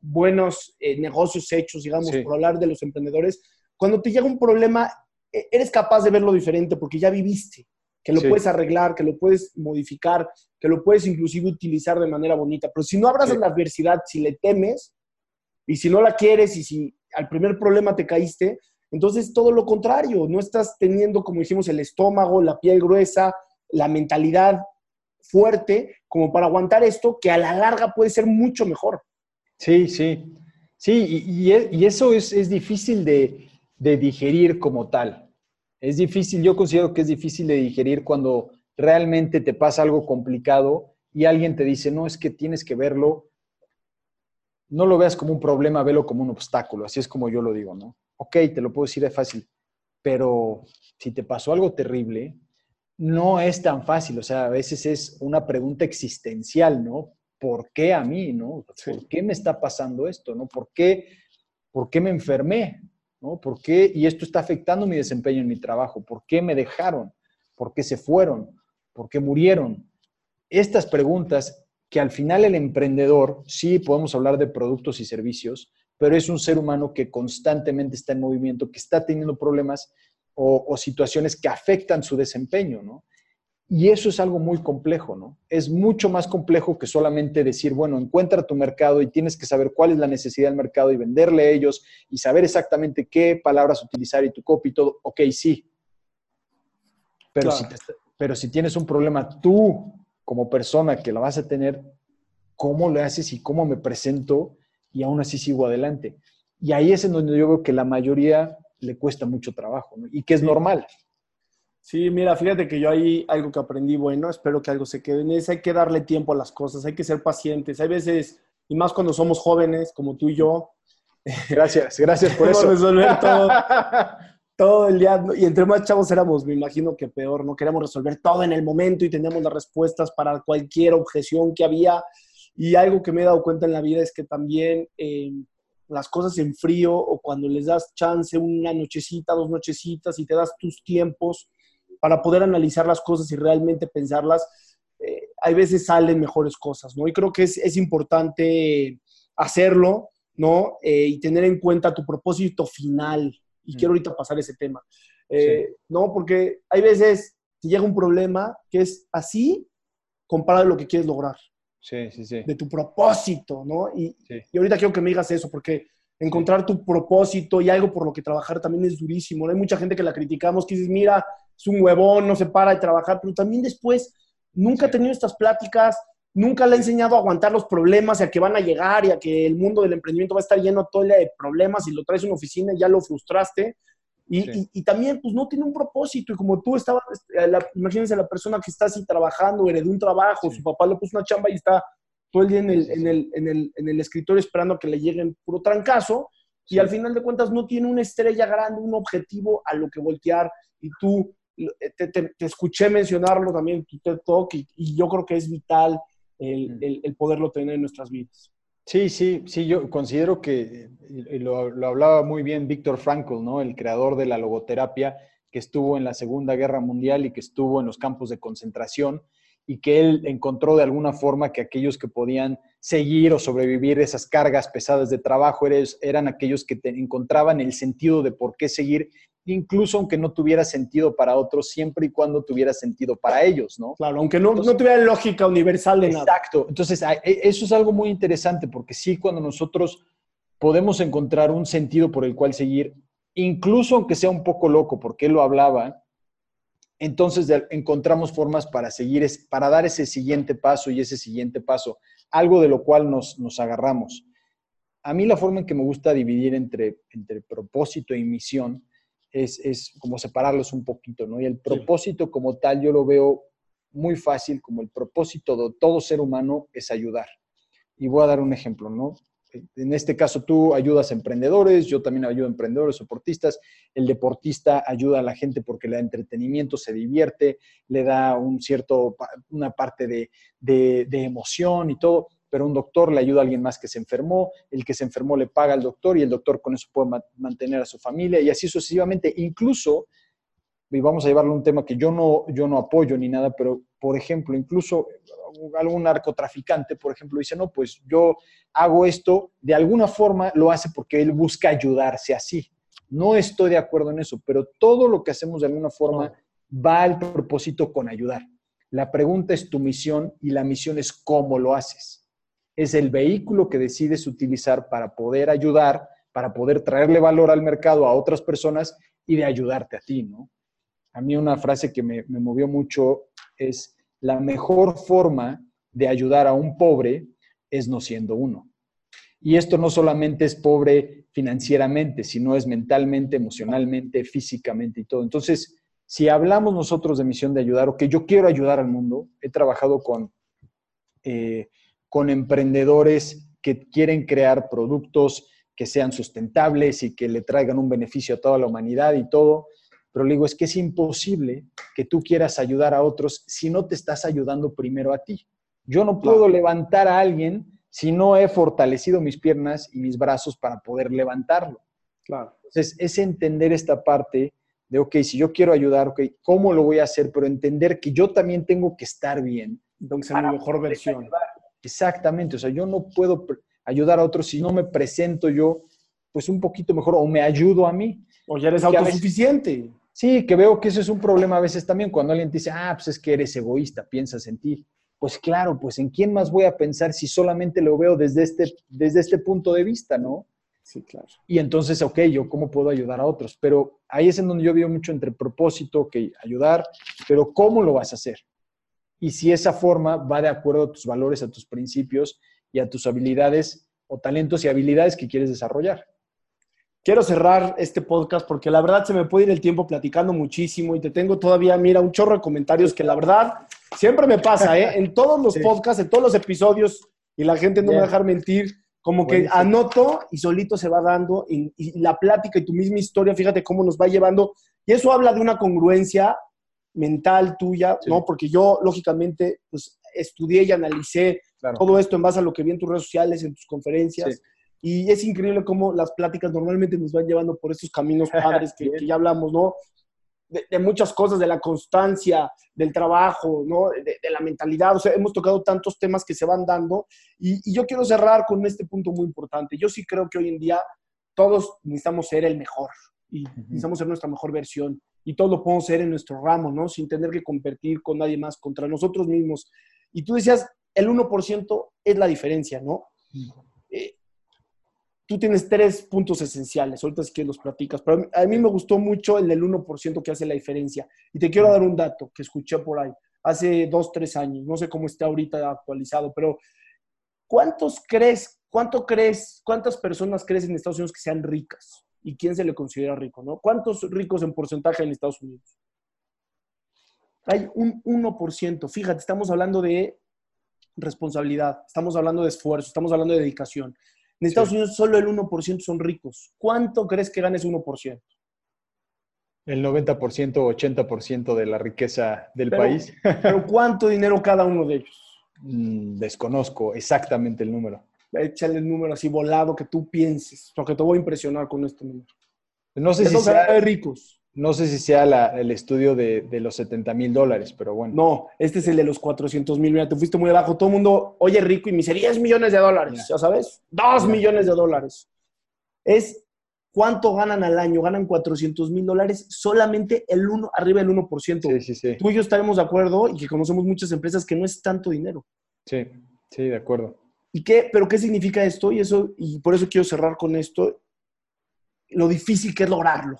buenos eh, negocios hechos, digamos, por hablar de los emprendedores, cuando te llega un problema, e, eres capaz de verlo diferente porque ya viviste, que lo puedes arreglar, que lo puedes modificar, que lo puedes inclusive utilizar de manera bonita. Pero si no abrazas la adversidad, si le temes, y si no la quieres y si al primer problema te caíste, entonces todo lo contrario, no estás teniendo, como dijimos, el estómago, la piel gruesa, la mentalidad fuerte como para aguantar esto, que a la larga puede ser mucho mejor. Sí, sí, sí, y, eso es, difícil de, de digerir como tal. Es difícil, yo considero que es difícil de digerir cuando realmente te pasa algo complicado y alguien te dice, no, es que tienes que verlo no lo veas como un problema, velo como un obstáculo, así es como yo lo digo, ¿no? Ok, te lo puedo decir de fácil, pero si te pasó algo terrible, no es tan fácil, o sea, a veces es una pregunta existencial, ¿no? ¿Por qué a mí, no? ¿Por qué me está pasando esto, no? ¿Por qué, por qué me enfermé, no? ¿Por qué? Y esto está afectando mi desempeño en mi trabajo. ¿Por qué me dejaron? ¿Por qué se fueron? ¿Por qué murieron? Estas preguntas que al final el emprendedor, sí podemos hablar de productos y servicios, pero es un ser humano que constantemente está en movimiento, que está teniendo problemas o, situaciones que afectan su desempeño, ¿no? Y eso es algo muy complejo, ¿no? Es mucho más complejo que solamente decir, bueno, encuentra tu mercado y tienes que saber cuál es la necesidad del mercado y venderle a ellos y saber exactamente qué palabras utilizar y tu copy y todo. Ok, sí. Pero, si, pero si tienes un problema tú como persona que la vas a tener, cómo lo haces y cómo me presento y aún así sigo adelante. Y ahí es en donde yo veo que la mayoría le cuesta mucho trabajo y que es normal. Sí, mira, fíjate que yo ahí algo que aprendí bueno, espero que algo se quede en eso, hay que darle tiempo a las cosas, hay que ser pacientes. Hay veces, y más cuando somos jóvenes, como tú y yo. *laughs* Gracias, gracias por eso. resolver *laughs* todo. todo el día, y entre más chavos éramos, me imagino que peor, no queríamos resolver todo en el momento y teníamos las respuestas para cualquier objeción que había. Y algo que me he dado cuenta en la vida es que también eh, las cosas en frío o cuando les das chance una nochecita, dos nochecitas y te das tus tiempos para poder analizar las cosas y realmente pensarlas, eh, hay veces salen mejores cosas, ¿no? Y creo que es, es importante hacerlo, ¿no? Eh, y tener en cuenta tu propósito final, y quiero ahorita pasar ese tema. Eh, ¿No? Porque hay veces te llega un problema que es así comparado a lo que quieres lograr. Sí, sí, sí. De tu propósito, ¿no? Y, y ahorita quiero que me digas eso, porque encontrar tu propósito y algo por lo que trabajar también es durísimo. Hay mucha gente que la criticamos, que dices, mira, es un huevón, no se para de trabajar, pero también después nunca he tenido estas pláticas nunca le ha enseñado a aguantar los problemas y a que van a llegar y a que el mundo del emprendimiento va a estar lleno todo de problemas y lo traes a una oficina y ya lo frustraste. Y, también, pues no tiene un propósito. Y como tú estabas, eh, imagínense la persona que está así trabajando, heredó un trabajo, su papá le puso una chamba y está todo el día en el, en el, en el, en el escritorio esperando a que le lleguen puro trancazo. Y al final de cuentas no tiene una estrella grande, un objetivo a lo que voltear. Y tú, eh, te, escuché mencionarlo también en tu TED Talk y, yo creo que es vital el, el, el poderlo tener en nuestras vidas. Sí, sí, sí, yo considero que lo, lo, hablaba muy bien Víctor Frankl, ¿no? El creador de la logoterapia, que estuvo en la Segunda Guerra Mundial y que estuvo en los campos de concentración y que él encontró de alguna forma que aquellos que podían seguir o sobrevivir esas cargas pesadas de trabajo eran aquellos que encontraban el sentido de por qué seguir incluso aunque no tuviera sentido para otros, siempre y cuando tuviera sentido para ellos, ¿no? Claro, aunque no, no tuviera lógica universal de nada. Exacto. Entonces, e, eso es algo muy interesante porque sí, cuando nosotros podemos encontrar un sentido por el cual seguir, incluso aunque sea un poco loco, porque él lo hablaba, entonces encontramos formas para seguir, para dar ese siguiente paso y ese siguiente paso, algo de lo cual nos, nos agarramos. A mí la forma en que me gusta dividir entre, entre propósito y misión es, como separarlos un poquito, ¿no? Y el propósito como tal yo lo veo muy fácil, como el propósito de todo ser humano es ayudar. Y voy a dar un ejemplo, ¿no? En este caso tú ayudas a emprendedores, yo también ayudo a emprendedores, soportistas, el deportista ayuda a la gente porque le da entretenimiento, se divierte, le da un cierto, una parte de, de, de emoción y todo pero un doctor le ayuda a alguien más que se enfermó, el que se enfermó le paga al doctor y el doctor con eso puede mantener a su familia y así sucesivamente. Incluso, y vamos a llevarlo a un tema que yo no, yo no apoyo ni nada, pero por ejemplo, incluso algún narcotraficante, por ejemplo, dice, no, pues yo hago esto, de alguna forma lo hace porque él busca ayudarse así. No estoy de acuerdo en eso, pero todo lo que hacemos de alguna forma va al propósito con ayudar. La pregunta es tu misión y la misión es cómo lo haces es el vehículo que decides utilizar para poder ayudar, para poder traerle valor al mercado a otras personas y de ayudarte a ti, ¿no? A mí una frase que me, movió mucho es, la mejor forma de ayudar a un pobre es no siendo uno. Y esto no solamente es pobre financieramente, sino es mentalmente, emocionalmente, físicamente y todo. Entonces, si hablamos nosotros de misión de ayudar o que yo quiero ayudar al mundo, he trabajado con eh, con emprendedores que quieren crear productos que sean sustentables y que le traigan un beneficio a toda la humanidad y todo. Pero le digo, es que es imposible que tú quieras ayudar a otros si no te estás ayudando primero a ti. Yo no puedo levantar a alguien si no he fortalecido mis piernas y mis brazos para poder levantarlo. Claro. Entonces, es entender esta parte de, ok, si yo quiero ayudar, ok, ¿cómo lo voy a hacer? Pero entender que yo también tengo que estar bien. Entonces, mi mejor versión. Exactamente, o sea, yo no puedo ayudar a otros si no me presento yo, pues un poquito mejor o me ayudo a mí. O ya eres autosuficiente. Sí, que veo que eso es un problema a veces también cuando alguien te dice, ah, pues es que eres egoísta, piensas en ti. Pues claro, pues en quién más voy a pensar si solamente lo veo desde este, desde este punto de vista, ¿no? Sí, claro. Y entonces, ok, yo cómo puedo ayudar a otros, pero ahí es en donde yo veo mucho entre propósito, que ayudar, pero ¿cómo lo vas a hacer? y si esa forma va de acuerdo a tus valores, a tus principios y a tus habilidades o talentos y habilidades que quieres desarrollar. Quiero cerrar este podcast porque la verdad se me puede ir el tiempo platicando muchísimo y te tengo todavía, mira, un chorro de comentarios que la verdad siempre me pasa, ¿eh? En todos los *laughs* podcasts, en todos los episodios y la gente no me va a dejar mentir, como que anoto y solito se va dando y, y la plática y tu misma historia, fíjate cómo nos va llevando. Y eso habla de una congruencia mental tuya, ¿no? Porque yo, lógicamente, pues estudié y analicé todo esto en base a lo que vi en tus redes sociales, en tus conferencias. Y es increíble cómo las pláticas normalmente nos van llevando por estos caminos padres que, *laughs* ya hablamos, ¿no? De, muchas cosas, de la constancia, del trabajo, ¿no? De, la mentalidad. O sea, hemos tocado tantos temas que se van dando. Y, y yo quiero cerrar con este punto muy importante. Yo sí creo que hoy en día todos necesitamos ser el mejor y necesitamos ser nuestra mejor versión y todo lo podemos hacer en nuestro ramo, ¿no? Sin tener que competir con nadie más, contra nosotros mismos. Y tú decías, el 1% es la diferencia, ¿no? Eh, tú tienes tres puntos esenciales, ahorita es que los platicas, pero a mí me gustó mucho el del 1% que hace la diferencia. Y te quiero dar un dato que escuché por ahí. hace dos, tres años. No sé cómo está ahorita actualizado, pero ¿cuántos crees, cuánto crees, cuántas personas crees en Estados Unidos que sean ricas? ¿Y quién se le considera rico, no? ¿Cuántos ricos en porcentaje en Estados Unidos? Hay un 1%. Fíjate, estamos hablando de responsabilidad, estamos hablando de esfuerzo, estamos hablando de dedicación. En Estados Unidos solo el 1% son ricos. ¿Cuánto crees que gane ese 1%? El 90% o 80% de la riqueza del país. *laughs* pero ¿cuánto dinero cada uno de ellos? Mm, desconozco exactamente el número. Échale el número así volado que tú pienses, porque te voy a impresionar con este número. No sé si sea ricos. No sé si sea el estudio de, los 70 mil dólares, pero bueno. No, este es el de los 400 mil. Mira, te fuiste muy abajo. Todo el mundo oye rico y me dice 10 millones de dólares, ya sabes. 2 millones de dólares. Es ¿Cuánto ganan al año? Ganan 400 mil dólares, solamente el 1, arriba del 1%. Sí, sí, sí. Tú y yo estaremos de acuerdo y que conocemos muchas empresas que no es tanto dinero. Sí, sí, de acuerdo. ¿Y qué, pero qué significa esto? Y, eso, y por eso quiero cerrar con esto, lo difícil que es lograrlo.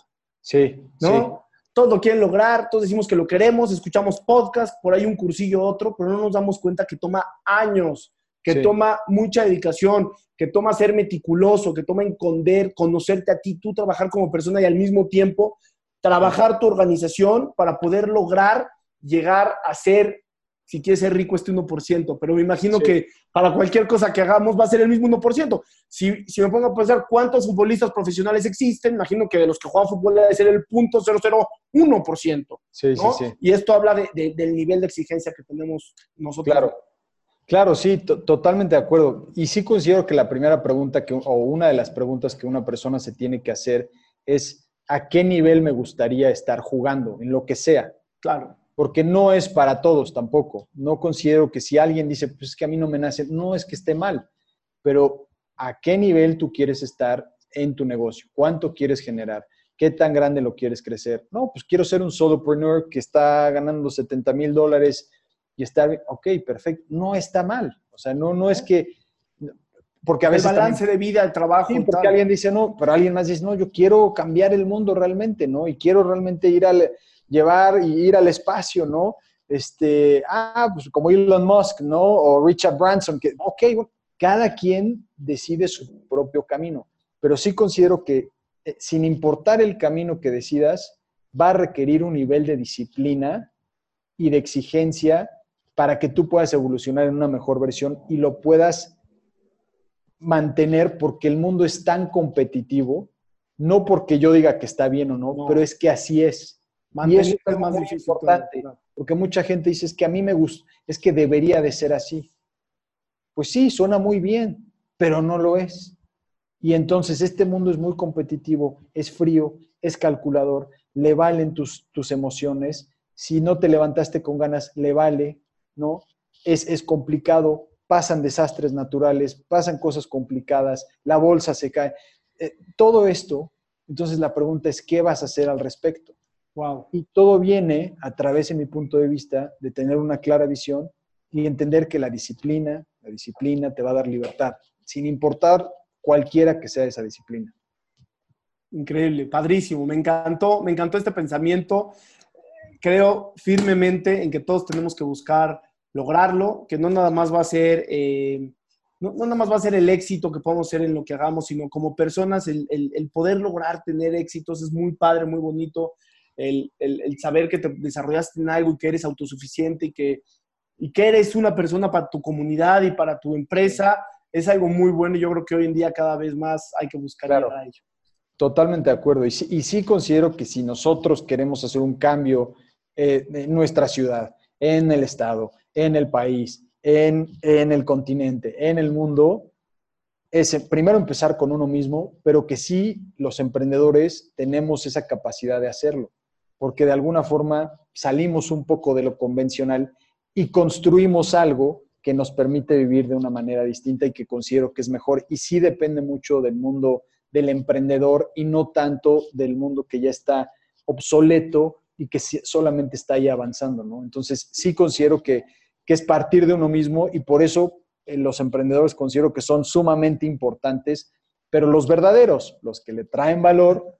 Sí, ¿no? Todos lo quieren lograr, todos decimos que lo queremos, escuchamos podcast, por ahí un cursillo otro, pero no nos damos cuenta que toma años, que toma mucha dedicación, que toma ser meticuloso, que toma esconder, conocerte a ti, tú trabajar como persona y al mismo tiempo trabajar tu organización para poder lograr llegar a ser, si quieres ser rico, este 1%. Pero me imagino que para cualquier cosa que hagamos va a ser el mismo 1%. Si, si me pongo a pensar cuántos futbolistas profesionales existen, imagino que de los que juegan fútbol debe ser el 0.001%. Sí, sí, sí. Y esto habla del nivel de exigencia que tenemos nosotros. Claro. Claro, sí, totalmente de acuerdo. Y sí considero que la primera pregunta que, o una de las preguntas que una persona se tiene que hacer es a qué nivel me gustaría estar jugando, en lo que sea. Claro. Porque no es para todos tampoco. No considero que si alguien dice, pues es que a mí no me nace, no es que esté mal, pero a qué nivel tú quieres estar en tu negocio, cuánto quieres generar, qué tan grande lo quieres crecer. No, pues quiero ser un solopreneur que está ganando 70 mil dólares y está bien, ok, perfecto, no está mal. O sea, no, no es que, porque a veces... El balance de vida, el trabajo. Sí, porque alguien dice, no, pero alguien más dice, no, yo quiero cambiar el mundo realmente, ¿no? Y quiero realmente ir al, llevar y ir al espacio, ¿no? Este, ah, pues como Elon Musk, ¿no? O Richard Branson, que, ok, cada quien decide su propio camino, pero sí considero que eh, sin importar el camino que decidas, va a requerir un nivel de disciplina y de exigencia para que tú puedas evolucionar en una mejor versión y lo puedas mantener porque el mundo es tan competitivo, no porque yo diga que está bien o no, pero es que así es. Y eso es más importante, porque mucha gente dice, es que a mí me gusta, es que debería de ser así. Pues sí, suena muy bien, pero no lo es. Y entonces este mundo es muy competitivo, es frío, es calculador, le valen tus, tus emociones. Si no te levantaste con ganas, le vale. ¿no? Es, complicado, pasan desastres naturales, pasan cosas complicadas, la bolsa se cae. Eh, todo esto, entonces la pregunta es, ¿qué vas a hacer al respecto? Wow. Y todo viene a través, de mi punto de vista, de tener una clara visión y entender que la disciplina, la disciplina te va a dar libertad, sin importar cualquiera que sea esa disciplina. Increíble, padrísimo, me encantó, me encantó este pensamiento. Creo firmemente en que todos tenemos que buscar lograrlo, que no nada más va a ser, eh, no, nada más va a ser el éxito que podemos ser en lo que hagamos, sino como personas, el, poder lograr tener éxitos es muy padre, muy bonito, el, saber que te desarrollaste en algo y que eres autosuficiente y que, y que eres una persona para tu comunidad y para tu empresa, es algo muy bueno y yo creo que hoy en día cada vez más hay que buscar claro. a ello. Totalmente de acuerdo. Y sí, y sí, considero que si nosotros queremos hacer un cambio eh, en nuestra ciudad, en el Estado, en el país, en, el continente, en el mundo, es primero empezar con uno mismo, pero que sí los emprendedores tenemos esa capacidad de hacerlo, porque de alguna forma salimos un poco de lo convencional y construimos algo que nos permite vivir de una manera distinta y que considero que es mejor. Y sí depende mucho del mundo del emprendedor y no tanto del mundo que ya está obsoleto y que solamente está ahí avanzando, ¿no? Entonces sí considero que que es partir de uno mismo y por eso eh, los emprendedores considero que son sumamente importantes, pero los verdaderos, los que le traen valor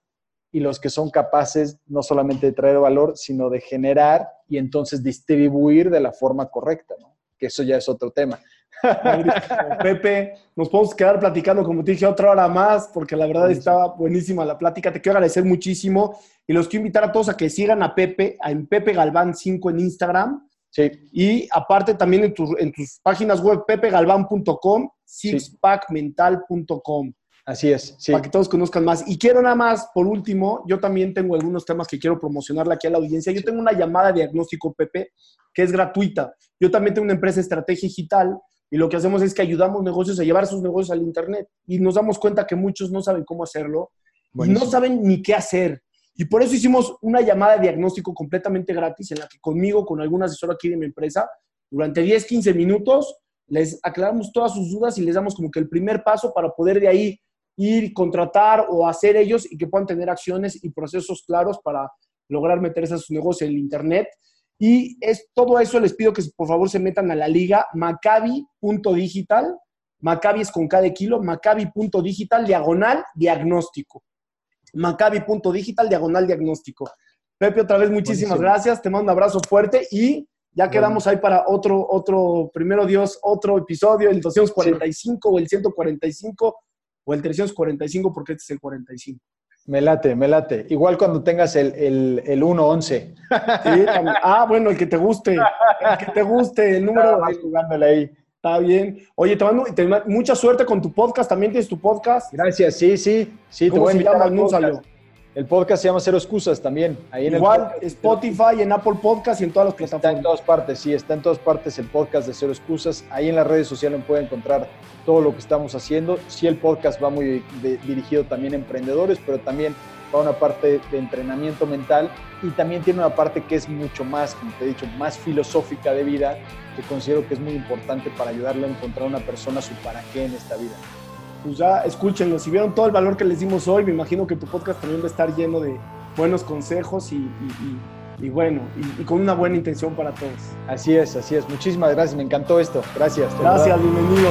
y los que son capaces no solamente de traer valor, sino de generar y entonces distribuir de la forma correcta, ¿no? que eso ya es otro tema. *laughs* Pepe, nos podemos quedar platicando, como te dije, otra hora más, porque la verdad estaba buenísima la plática. Te quiero agradecer muchísimo y los quiero invitar a todos a que sigan a Pepe, a en Pepe Galván 5 en Instagram. Sí. Y aparte también en, en tus páginas web, pepegalván.com, sixpackmental.com. Así es, sí. Para que todos conozcan más. Y quiero nada más, por último, yo también tengo algunos temas que quiero promocionarle aquí a la audiencia. Yo tengo una llamada de diagnóstico, Pepe, que es gratuita. Yo también tengo una empresa de estrategia digital y lo que hacemos es que ayudamos negocios a llevar sus negocios al Internet. Y nos damos cuenta que muchos no saben cómo hacerlo y no saben ni qué hacer. Y por eso hicimos una llamada de diagnóstico completamente gratis en la que conmigo, con algún asesor aquí de mi empresa, durante 10, 15 minutos, les aclaramos todas sus dudas y les damos como que el primer paso para poder de ahí ir, contratar o hacer ellos y que puedan tener acciones y procesos claros para lograr meterse a su negocio en el Internet. Y es, todo eso les pido que por favor se metan a la liga macabi.digital. Macabi es con cada kilo, macabi.digital, diagonal, diagnóstico. Macabi.digital, diagonal, diagnóstico. Pepe, otra vez muchísimas gracias. Te mando un abrazo fuerte y ya quedamos ahí para otro, otro, primero Dios, otro episodio, el 245 o el 145 o el 345 porque este es el 45. Me late, me late. Igual cuando tengas el, el, el 1-11. Sí, ah, bueno, el que te guste. El que te guste, el número. Jugándole ahí. Está bien. Oye, te mando, mucha suerte con tu podcast. ¿También tienes tu podcast? Gracias, sí, sí. sí ¿Cómo te voy llama? No salió. El podcast se llama Cero Excusas también. Ahí en Igual, Spotify, en Apple Podcast y en todas las plataformas. Está en todas partes, sí, está en todas partes el podcast de Cero Excusas. Ahí en las redes sociales pueden encontrar todo lo que estamos haciendo. Sí, el podcast va muy dirigido también a emprendedores, pero también va una parte de entrenamiento mental y también tiene una parte que es mucho más, como te he dicho, más filosófica de vida, que considero que es muy importante para ayudarle a encontrar a una persona su para qué en esta vida pues ya escúchenlo. Si vieron todo el valor que les dimos hoy, me imagino que tu podcast también va a estar lleno de buenos consejos y, bueno, y, con una buena intención para todos. Así es, así es. Muchísimas gracias, me encantó esto. Gracias. Gracias, bienvenido.